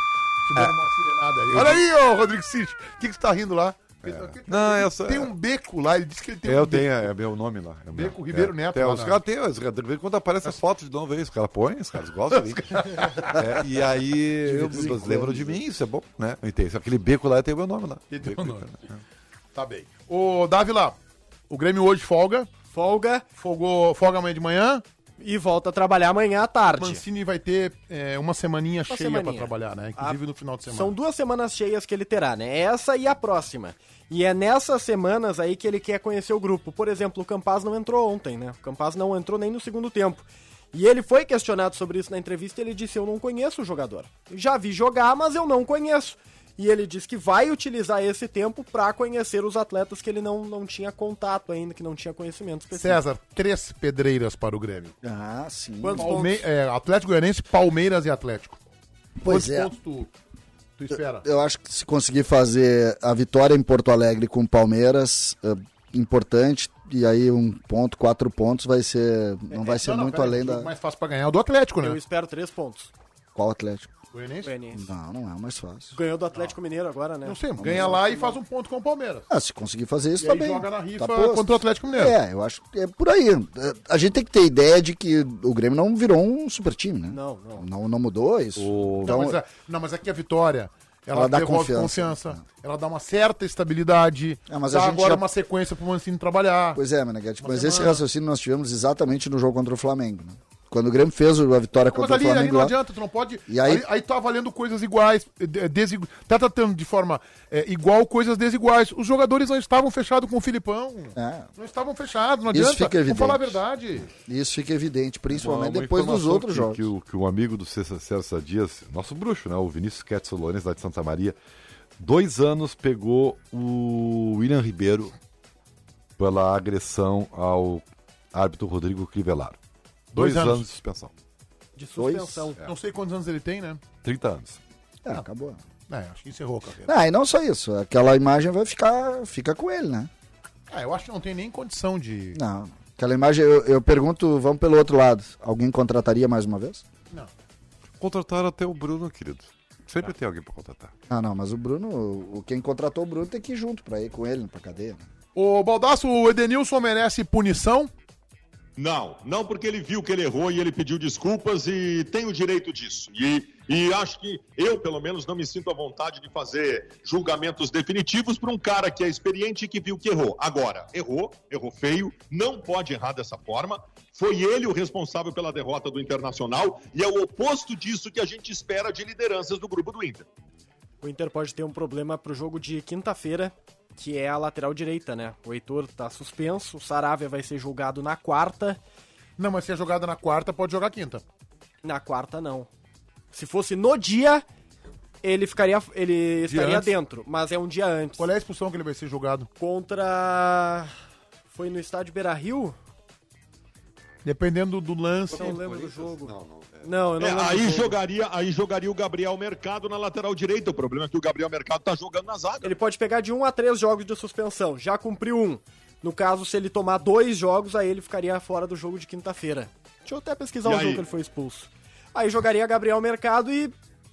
te dando uma aí. Olha aí, ô Rodrigo Cid, o que que você tá rindo lá? Não, essa- Tem um beco lá, ele disse que ele tem eu um beco. tenho, é meu nome lá. É meu. Beco Ribeiro é, Neto Tem, lá os caras têm, os caras- de vez em quando aparece as *laughs* fotos de novo aí, os caras põem, os caras gostam ali. É, e aí, eu, vocês lembram de mim, isso é bom, né? Entendo. Aquele beco lá tem o meu nome lá. Beco o nome. Ribeiro. Tá bem. Ô, Dávila, o Grêmio hoje folga, Folga folgou, folga amanhã de manhã, e volta a trabalhar amanhã à tarde. Mancini vai ter é, uma semaninha cheia semaninha. pra trabalhar, né? Inclusive Ah, no final de semana. São duas semanas cheias que ele terá, né? Essa e a próxima. E é nessas semanas aí que ele quer conhecer o grupo. Por exemplo, o Campaz não entrou ontem, né? O Campaz não entrou nem no segundo tempo. E ele foi questionado sobre isso na entrevista e ele disse: Eu não conheço o jogador. Já vi jogar, mas eu não conheço. E ele diz que vai utilizar esse tempo pra conhecer os atletas que ele não, não tinha contato ainda, que não tinha conhecimento específico. César, três pedreiras para o Grêmio. Ah, sim. Quantos Palme pontos? é, Atlético Goianense, Palmeiras e Atlético. Pois Quantos é. pontos tu, tu espera? Eu acho que se conseguir fazer a vitória em Porto Alegre com o Palmeiras, é importante, e aí um ponto, quatro pontos vai ser. Não vai ser Não, não, muito pera além o jogo da. mais fácil pra ganhar é o do Atlético, né? Eu espero três pontos. Qual Atlético? Goianiense. Não, não é o mais fácil. Ganhou do Atlético Mineiro agora, né? Não sei, ganha lá e faz um ponto com o Palmeiras. Ah, se conseguir fazer isso, E tá aí bem. joga na rifa tá posto. contra o Atlético Mineiro. É, eu acho que é por aí. É, A gente tem que ter ideia de que o Grêmio não virou um super time, né? Não, não. Não, não mudou isso. Não, Então, mas, é, não, mas aqui a vitória, ela, Ela dá devolve confiança. confiança. Ela dá uma certa estabilidade. É, mas dá a gente agora já- uma sequência pro Mancini trabalhar. Pois é, Meneghete, mas esse semana. raciocínio nós tivemos exatamente no jogo contra o Flamengo. né? Quando o Grêmio fez a vitória contra ali, o ali Flamengo não lá, adianta, tu não pode. E aí- aí, aí tá valendo coisas iguais, de- desigu- tá tratando de forma é, igual coisas desiguais. Os jogadores não estavam fechados com o Filipão. É. Não estavam fechados, não Isso adianta. fica Vamos falar a evidente. verdade. isso fica evidente, principalmente Uma- uma depois dos outros que, jogos. Que, o, que um amigo do César César Dias, nosso bruxo, né? O Vinícius Quetzal Lourenço, lá de Santa Maria, dois anos pegou o William Ribeiro pela agressão ao árbitro Rodrigo Crivellaro. Dois Dois, anos. anos. de suspensão. De suspensão. Não sei quantos anos ele tem, né? 30 anos. É, acabou. É, acho que encerrou a carreira. Ah, e não só isso, aquela imagem vai ficar fica com ele, né? Ah, eu acho que não tem nem condição de. Não, aquela imagem, eu, eu pergunto, vamos pelo outro lado, alguém contrataria mais uma vez? Não. Contrataram até o Bruno, querido. Sempre tem alguém pra contratar. Ah, não, mas o Bruno, o, quem contratou o Bruno tem que ir junto pra ir com ele pra cadeia. Né? O Baldaço, o Edenilson merece punição? Não, não porque ele viu que ele errou e ele pediu desculpas e tem o direito disso. E, e acho que eu, pelo menos, não me sinto à vontade de fazer julgamentos definitivos para um cara que é experiente e que viu que errou. Agora, errou, errou feio, não pode errar dessa forma. Foi ele o responsável pela derrota do Internacional e é o oposto disso que a gente espera de lideranças do grupo do Inter. O Inter pode ter um problema pro jogo de quinta-feira, que é a lateral direita, né? O Heitor tá suspenso, o Saravia vai ser julgado na quarta. Não, mas se é jogada na quarta, pode jogar quinta. Na quarta, não. Se fosse no dia, ele ficaria. ele estaria antes. dentro, mas é um dia antes. Qual é a expulsão que ele vai ser julgado? Contra. Foi no estádio Beira Rio? Dependendo do lance. Não lembro do jogo. Não, não. é. Não, eu não É, lembro. aí, jogaria, aí jogaria o Gabriel Mercado na lateral direita. O problema é que o Gabriel Mercado tá jogando na zaga. Ele pode pegar de um a três jogos de suspensão. Já cumpriu um. No caso, se ele tomar dois jogos, aí ele ficaria fora do jogo de quinta-feira. Deixa eu até pesquisar E o aí? jogo que ele foi expulso. Aí jogaria Gabriel Mercado e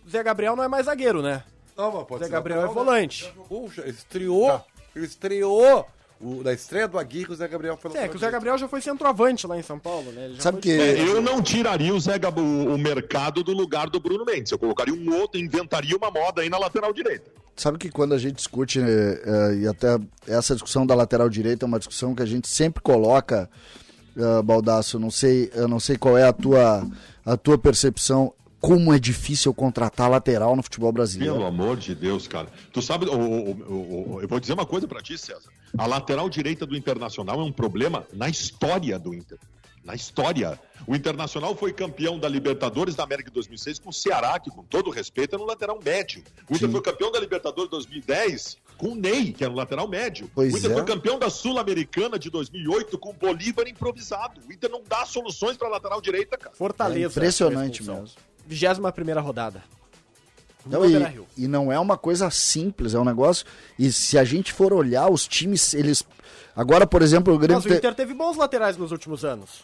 Zé Gabriel não é mais zagueiro, né? Não, mas pode Zé ser Gabriel é lateral, né? volante. Jogou, já estreou. Ele estreou. O, da estreia do Aguirre, o Zé Gabriel foi É, que o Zé Gabriel já foi centroavante lá em São Paulo, né? Ele já Sabe foi que- É, eu não tiraria o, Zé Gab- o, mercado do lugar do Bruno Mendes. Eu colocaria um outro, inventaria uma moda aí na lateral direita. Sabe que quando a gente discute, eh, eh, e até essa discussão da lateral direita é uma discussão que a gente sempre coloca, Baldaço, não sei, eu não sei qual é a tua, a tua percepção. como é difícil contratar lateral no futebol brasileiro. Pelo amor de Deus, cara. Tu sabe, o- o- o- o- eu vou dizer uma coisa pra ti, César. A lateral direita do Internacional é um problema na história do Inter. Na história. O Internacional foi campeão da Libertadores da América em 2006 com o Ceará, que com todo respeito era um lateral médio. O Inter foi campeão da Libertadores 2010 com o Ney, que era um lateral médio. Pois o Inter é. foi campeão da Sul-Americana de 2008 com o Bolívar improvisado. O Inter não dá soluções pra lateral direita, cara. Fortaleza. É impressionante mesmo. 21 rodada. Então, e, e não é uma coisa simples, é um negócio. E se a gente for olhar, os times, eles. Agora, por exemplo, o Grêmio. Mas o te- Inter teve bons laterais nos últimos anos.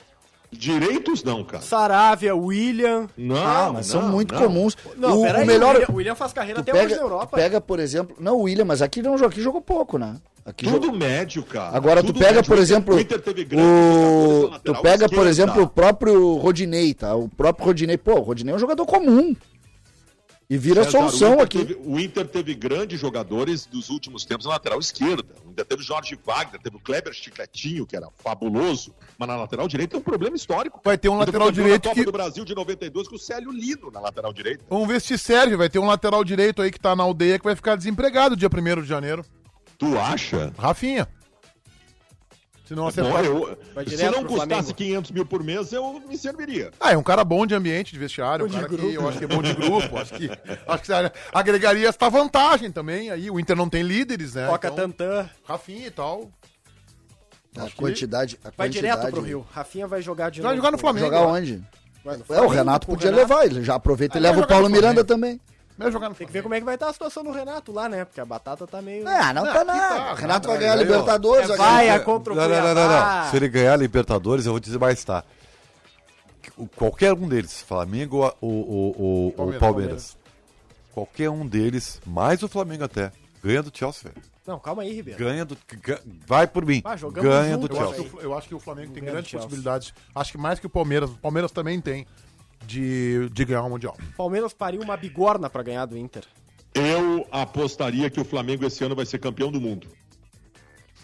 Direitos não, cara. Saravia, William. Não, Ah, mas são não, muito não. comuns. Não, o, peraí, o melhor. o William, o William faz carreira tu até hoje pega, na Europa. tu pega, por exemplo. Não, o William, mas aqui não aqui jogou pouco, né? Aqui Tudo jogou- médio, cara. Agora tu Tudo pega, médio. por exemplo, o o tu pega, por esquerda. exemplo, o próprio Rodinei, tá? O próprio Rodinei, pô, o Rodinei é um jogador comum. E vira César, solução o aqui. teve- o Inter teve grandes jogadores dos últimos tempos na lateral esquerda. Inter teve o Jorge Wagner, teve o Kleber Chicletinho, que era fabuloso, mas na lateral direita é um problema histórico. Vai ter um lateral direito da Copa que- do Brasil de 92 com o Célio Lino na lateral direita. Vamos ver se serve. Vai ter um lateral direito aí que tá na aldeia que vai ficar desempregado dia 1 de janeiro. Tu acha? Rafinha. Se não acertar. Bom, eu- Vai se direto não pro custasse Flamengo. 500 mil por mês, eu me serviria. Ah, é um cara bom de ambiente, de vestiário, um Bom de cara que eu acho que é bom de grupo, acho que, acho que agregaria esta vantagem também. Aí o Inter não tem líderes, né? Toca Então, Tantan. Rafinha e tal. A Acho quantidade. A Vai quantidade- direto pro Rio. Rafinha vai jogar de Vai novo. jogar no Flamengo. Jogar onde? Vai É, o Renato podia Renato. levar, ele já aproveita e Ah, leva vai o Paulo Miranda também. Vai jogar no Tem que ver como é que vai estar a situação do Renato lá, né? Porque a batata tá meio. Ah, não Não, tá nada. tá, o Renato vai ganhar a ó. Libertadores. É, vai a contra o Não, não, não, não. Se ele ganhar a Libertadores, eu vou dizer mais, tá? Qualquer um deles, Flamengo ou o, o, o- o Palmeiras. Palmeiras, qualquer um deles, mais o Flamengo até, ganha do Chelsea, velho. Não, calma aí, Ribeiro. Ganha do. Vai por mim. Ah, ganha junto, do Eu acho, Chelsea. que o, eu acho que o Flamengo tem Grande grandes Chelsea. possibilidades. Acho que mais que o Palmeiras. O Palmeiras também tem de, de ganhar o Mundial. Palmeiras pariu uma bigorna pra ganhar do Inter. Eu apostaria que o Flamengo esse ano vai ser campeão do mundo.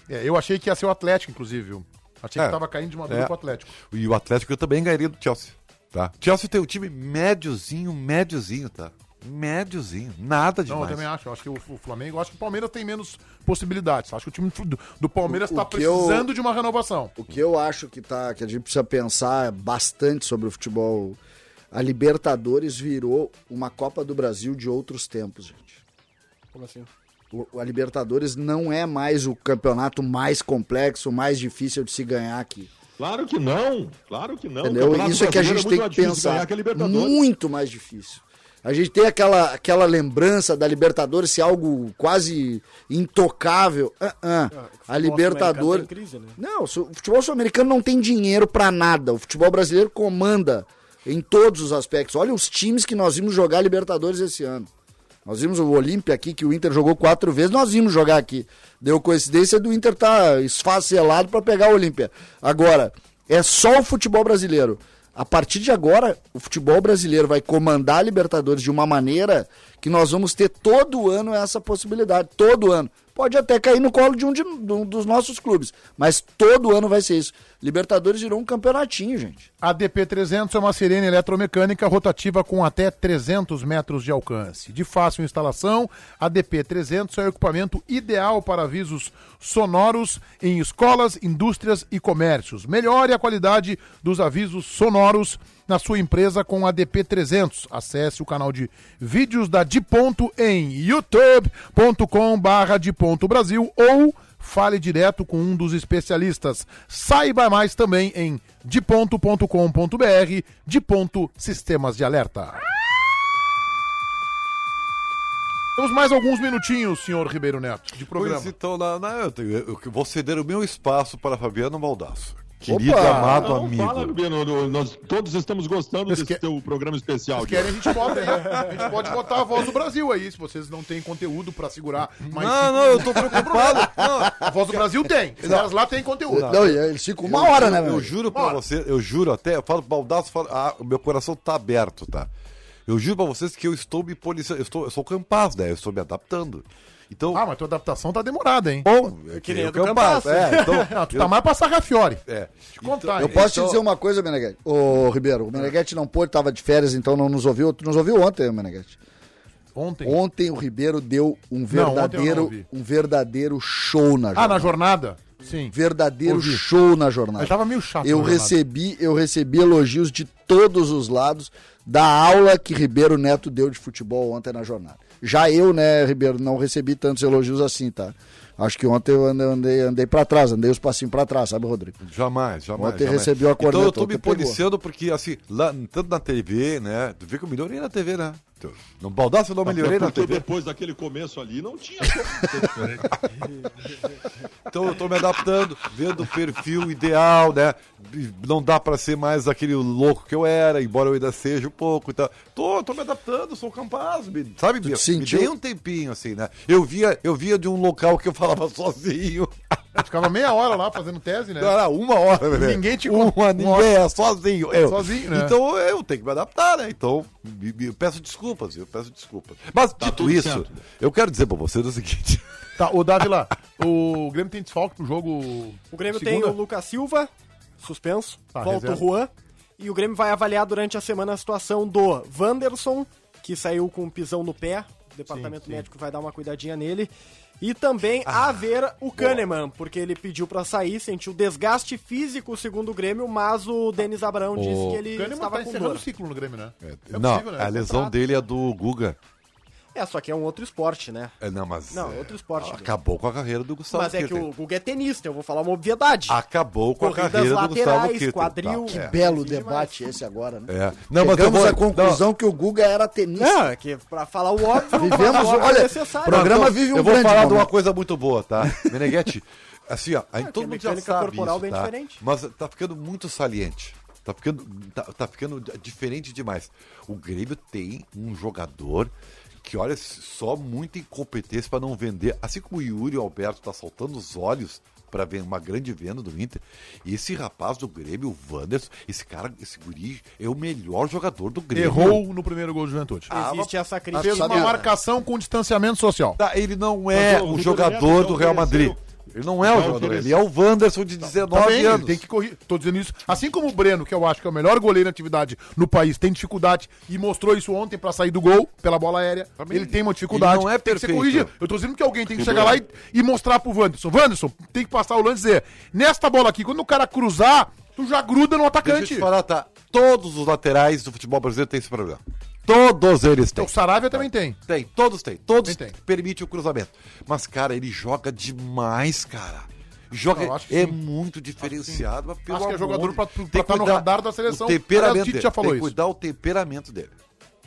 É, eu achei que ia ser o Atlético, inclusive, viu? Achei É. que tava caindo de uma vez É. com o Atlético. E o Atlético também ganharia do Chelsea. Tá? Chelsea tem um time médiozinho, médiozinho, tá? Médiozinho. Nada Não, eu demais. também acho. Eu acho que o, o Flamengo. Eu acho que o Palmeiras tem menos possibilidades. Acho que o time do, do Palmeiras O- o tá que eu- precisando de uma renovação. O que eu acho que, tá, que a gente precisa pensar bastante sobre o futebol. A Libertadores virou uma Copa do Brasil de outros tempos, gente. Como assim? O- a Libertadores não é mais o campeonato mais complexo, mais difícil de se ganhar aqui. Claro que não, claro que não. Entendeu? Isso é que a gente muito tem mais que pensar. ganhar que a Libertadores. Muito mais difícil. A gente tem aquela, aquela lembrança da Libertadores ser algo quase intocável. Ah, ah. A Libertadores. Tem crise, né? Não, o futebol sul-americano não tem dinheiro pra nada. O futebol brasileiro comanda em todos os aspectos. Olha os times que nós vimos jogar Libertadores esse ano. Nós vimos o Olímpia aqui, que o Inter jogou quatro vezes, nós vimos jogar aqui. Deu coincidência do Inter estar esfacelado pra pegar o Olímpia. Agora, é só o futebol brasileiro. A partir de agora, o futebol brasileiro vai comandar a Libertadores de uma maneira que nós vamos ter todo ano essa possibilidade. Todo ano. Pode até cair no colo de um, de- de um dos nossos clubes, mas todo ano vai ser isso. Libertadores virou um campeonatinho, gente. A DP300 é uma sirene eletromecânica rotativa com até 300 metros de alcance. De fácil instalação, a DP300 é o equipamento ideal para avisos sonoros em escolas, indústrias e comércios. Melhore a qualidade dos avisos sonoros na sua empresa com a DP300. Acesse o canal de vídeos da Diponto em youtube.com/barra Brasil ou fale direto com um dos especialistas. Saiba mais também em diponto.com.br, de ponto Sistemas de Alerta. Temos mais alguns minutinhos, senhor Ribeiro Neto, de programa. Pois então, na, na- eu, tenho- eu vou ceder o meu espaço para Fabiano Baldasso. Querido, Opa! amado Não, amigo. fala, Biano, no- nós todos estamos gostando Mas desse que- teu programa especial. Se querem, a gente bota aí. A gente pode botar a voz do Brasil aí, se vocês não têm conteúdo pra segurar mais. Não, cinco não, eu tô preocupado. Não, *laughs* A voz do Brasil tem. Os caras lá têm conteúdo. Não, eles ficam uma hora, né, eu, meu? eu juro pra você, eu juro até, eu falo pro Baldasso, falo, ah, o meu coração tá aberto, tá? Eu juro pra vocês que eu estou me policiando, eu, estou, eu sou capaz, né? Eu estou me adaptando. Então, Ah, mas tua adaptação tá demorada, hein? bom, é que nem o do Campas. Campasso. É, então, Não, *laughs* tu eu- tá mais pra Sarrafiore. é. Te contar. Eu hein? posso te Então- dizer uma coisa, Meneghete? Ô, Ribeiro, o Meneghete não pôde, tava de férias, então não nos ouviu. Tu nos ouviu ontem, Meneghete? Ontem. Ontem o Ribeiro deu um Não, eu não verdadeiro, ouvi. um verdadeiro show na jornada. Ah, na jornada? Sim. Verdadeiro Ouvi. show na jornada. Mas tava meio chato. Eu recebi, eu recebi elogios de todos os lados da aula que Ribeiro Neto deu de futebol ontem na jornada. Já eu, né, Ribeiro, não recebi tantos elogios assim, tá? Acho que ontem eu andei, andei, pra trás, andei os passinhos pra trás, sabe, Rodrigo? Jamais, jamais. Ontem jamais. recebeu a Então eu corneta, tô me pegou. policiando porque, assim, lá, tanto na TV, né? Tu vê que eu melhorei na TV, né? No Baldaço eu não melhorei na TV. depois daquele começo ali, não tinha. *laughs* Então eu tô me adaptando, vendo o perfil ideal, né? Não dá pra ser mais aquele louco que eu era, embora eu ainda seja um pouco. Então, tô, tô me adaptando, sou capaz, me- sabe? Me, me dei um tempinho, assim, né? Eu via, eu via de um local que eu falava sozinho. *laughs* Tu ficava meia hora lá fazendo tese, né? Era uma hora, né? Ninguém te uma, ninguém, é sozinho. Eu. Sozinho, né? Então eu tenho que me adaptar, né? Então, me- me- eu peço desculpas, eu peço desculpas. Mas, dito tudo isso, certo. eu quero dizer pra vocês o seguinte. Tá, o Davila, o Grêmio tem desfalque pro jogo. O Grêmio segunda? tem o Lucas Silva, suspenso, Tá, volta reserva. o Juan. E o Grêmio vai avaliar durante a semana a situação do Wanderson, que saiu com um pisão no pé. O departamento Sim, sim. médico vai dar uma cuidadinha nele. E também Ah, a ver o Kahneman, porque ele pediu pra sair, sentiu desgaste físico, segundo o Grêmio, mas o Denis Abrão disse que O ele Kahneman estava tá com encerrando dor. o ciclo no Grêmio, né? É não, possível, né? a lesão Contrato. dele é do Guga. É, só que é um outro esporte, né? É, não, mas. Não, é, outro esporte. Acabou com a carreira do Gustavo Mas é que o Guga é tenista, eu vou falar uma obviedade. Acabou com a Corridas carreira do Gustavo laterais, Kirten. quadril. Tá, Que é. Belo debate esse agora, né? É. Não, mas eu Chegamos vou. à conclusão que o Guga era tenista. Não, é que pra falar o óbvio, Vivemos, o óbvio olha, é necessário. pro- programa vive um eu vou falar de uma momento. coisa muito boa, tá? *laughs* Meneghetti, assim, ó, aí que todo a mundo já sabe corporal isso, bem tá? diferente. Mas tá ficando muito saliente. Tá ficando, tá, tá ficando diferente demais. O Grêmio tem um jogador que, olha, só muita incompetência para não vender. Assim como o Yuri e o Alberto tá saltando os olhos para ver uma grande venda do Inter. E esse rapaz do Grêmio, o Wanderson, esse cara, esse guri, é o melhor jogador do Grêmio. Errou no primeiro gol do Juventude. Ah, Existe essa crítica. Fez uma marcação com distanciamento social. Tá, ele não é Mas o Ribeiro jogador Neto do Real Madrid. Ele não é o jogador, ele é o Wanderson de 19 Tá ele anos. tem que correr. Tô dizendo isso. Assim como o Breno, que eu acho que é o melhor goleiro na atividade no país, tem dificuldade e mostrou isso ontem pra sair do gol pela bola aérea. Ele tem uma dificuldade. Ele não é tem que ser perfeito. corrigido. Eu tô dizendo que alguém tem que chegar lá e, e mostrar pro Wanderson. Wanderson, tem que passar o lance e dizer: nesta bola aqui, quando o cara cruzar, tu já gruda no Deixa eu atacante. te falar, tá? Todos os laterais do futebol brasileiro têm esse problema. Todos eles têm. O Saravia também tem. Tem, todos têm. Todos Tem, tem. permitem o cruzamento. Mas, cara, ele joga demais, cara. Joga, acho que é sim. muito diferenciado. mas pelo Acho que é jogador pra- pra tem que tá no radar da seleção. O temperamento Aliás, já falou tem que isso. cuidar o temperamento dele.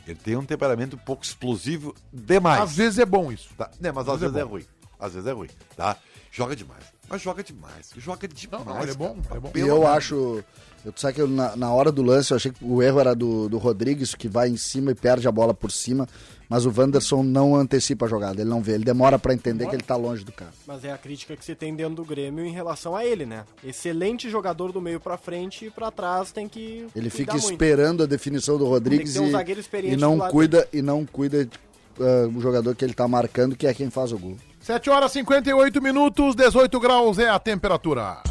Ele tem um temperamento um pouco explosivo demais. Às vezes é bom isso. Tá? Né, mas às Às vezes vezes é é ruim. Às vezes é ruim, tá? Joga demais. Mas joga demais. Joga demais. Não, não, ele é bom, cara. é bom. E eu acho. Eu sabe que eu, na, na hora do lance eu achei que o erro era do, do Rodrigues, que vai em cima e perde a bola por cima. Mas o Wanderson não antecipa a jogada, ele não vê, ele demora pra entender que ele tá longe do cara. Mas é a crítica que se tem dentro do Grêmio em relação a ele, né? Excelente jogador do meio pra frente e pra trás tem que. Ele fica cuidar muito. esperando a definição do Rodrigues Tem que ter um e, e não cuida e não cuida ah, o jogador que ele tá marcando, que é quem faz o gol. 7 horas e 58 minutos, 18 graus é a temperatura.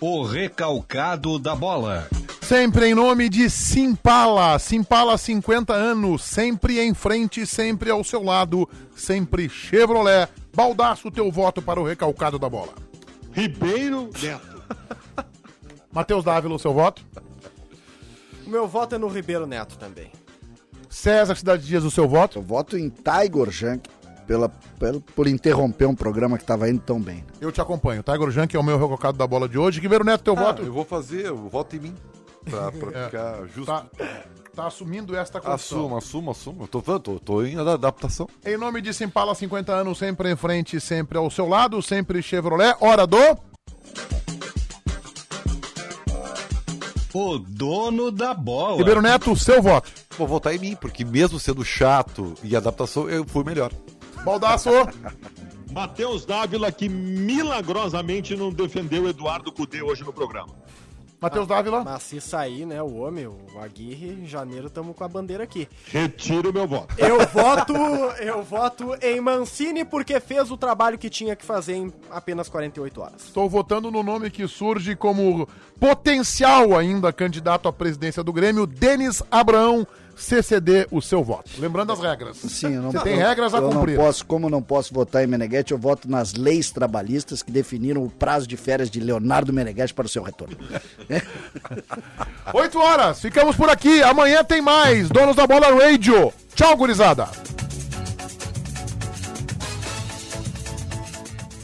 O recalcado da bola. Sempre em nome de Simpala. Simpala 50 anos, sempre em frente, sempre ao seu lado, sempre Chevrolet. Baldaço teu voto para o recalcado da bola. Ribeiro Neto. *laughs* Matheus Dávila, o seu voto. O meu voto é no Ribeiro Neto também. César Cidade Dias, o seu voto. Eu voto em Tiger Junk pela, pelo- por interromper um programa que tava indo tão bem. Eu te acompanho. Tiger Jan, que é o meu recalcado da bola de hoje. Ribeiro Neto, teu Ah, voto. eu vou fazer, eu voto em mim. Pra, pra *laughs* ficar justo. Tá, tá assumindo esta condição. Assumo, assumo, assumo. Eu tô, tô, tô em adaptação. Em nome de Simpala 50 anos, sempre em frente, sempre ao seu lado, sempre Chevrolet. Hora do... O dono da bola. Ribeiro Neto, seu voto. Vou votar em mim, porque mesmo sendo chato e adaptação, eu fui melhor. Baldaço. Matheus Dávila, que milagrosamente não defendeu Eduardo Cudê hoje no programa. Matheus Dávila. Mas se sair, né, o homem, o Aguirre, em janeiro estamos com a bandeira aqui. Retiro meu voto. Eu voto, eu voto em Mancini porque fez o trabalho que tinha que fazer em apenas 48 horas. Estou votando no nome que surge como potencial ainda candidato à presidência do Grêmio, Denis Abraão, CCD, o seu voto. Lembrando as regras. Sim, eu não, Você tem eu- regras a eu cumprir. Não posso, como não posso votar em Meneghetti, eu voto nas leis trabalhistas que definiram o prazo de férias de Leonardo Meneghetti para o seu retorno. *laughs* 8 horas, ficamos por aqui. Amanhã tem mais. Donos da Bola Radio. Tchau, gurizada.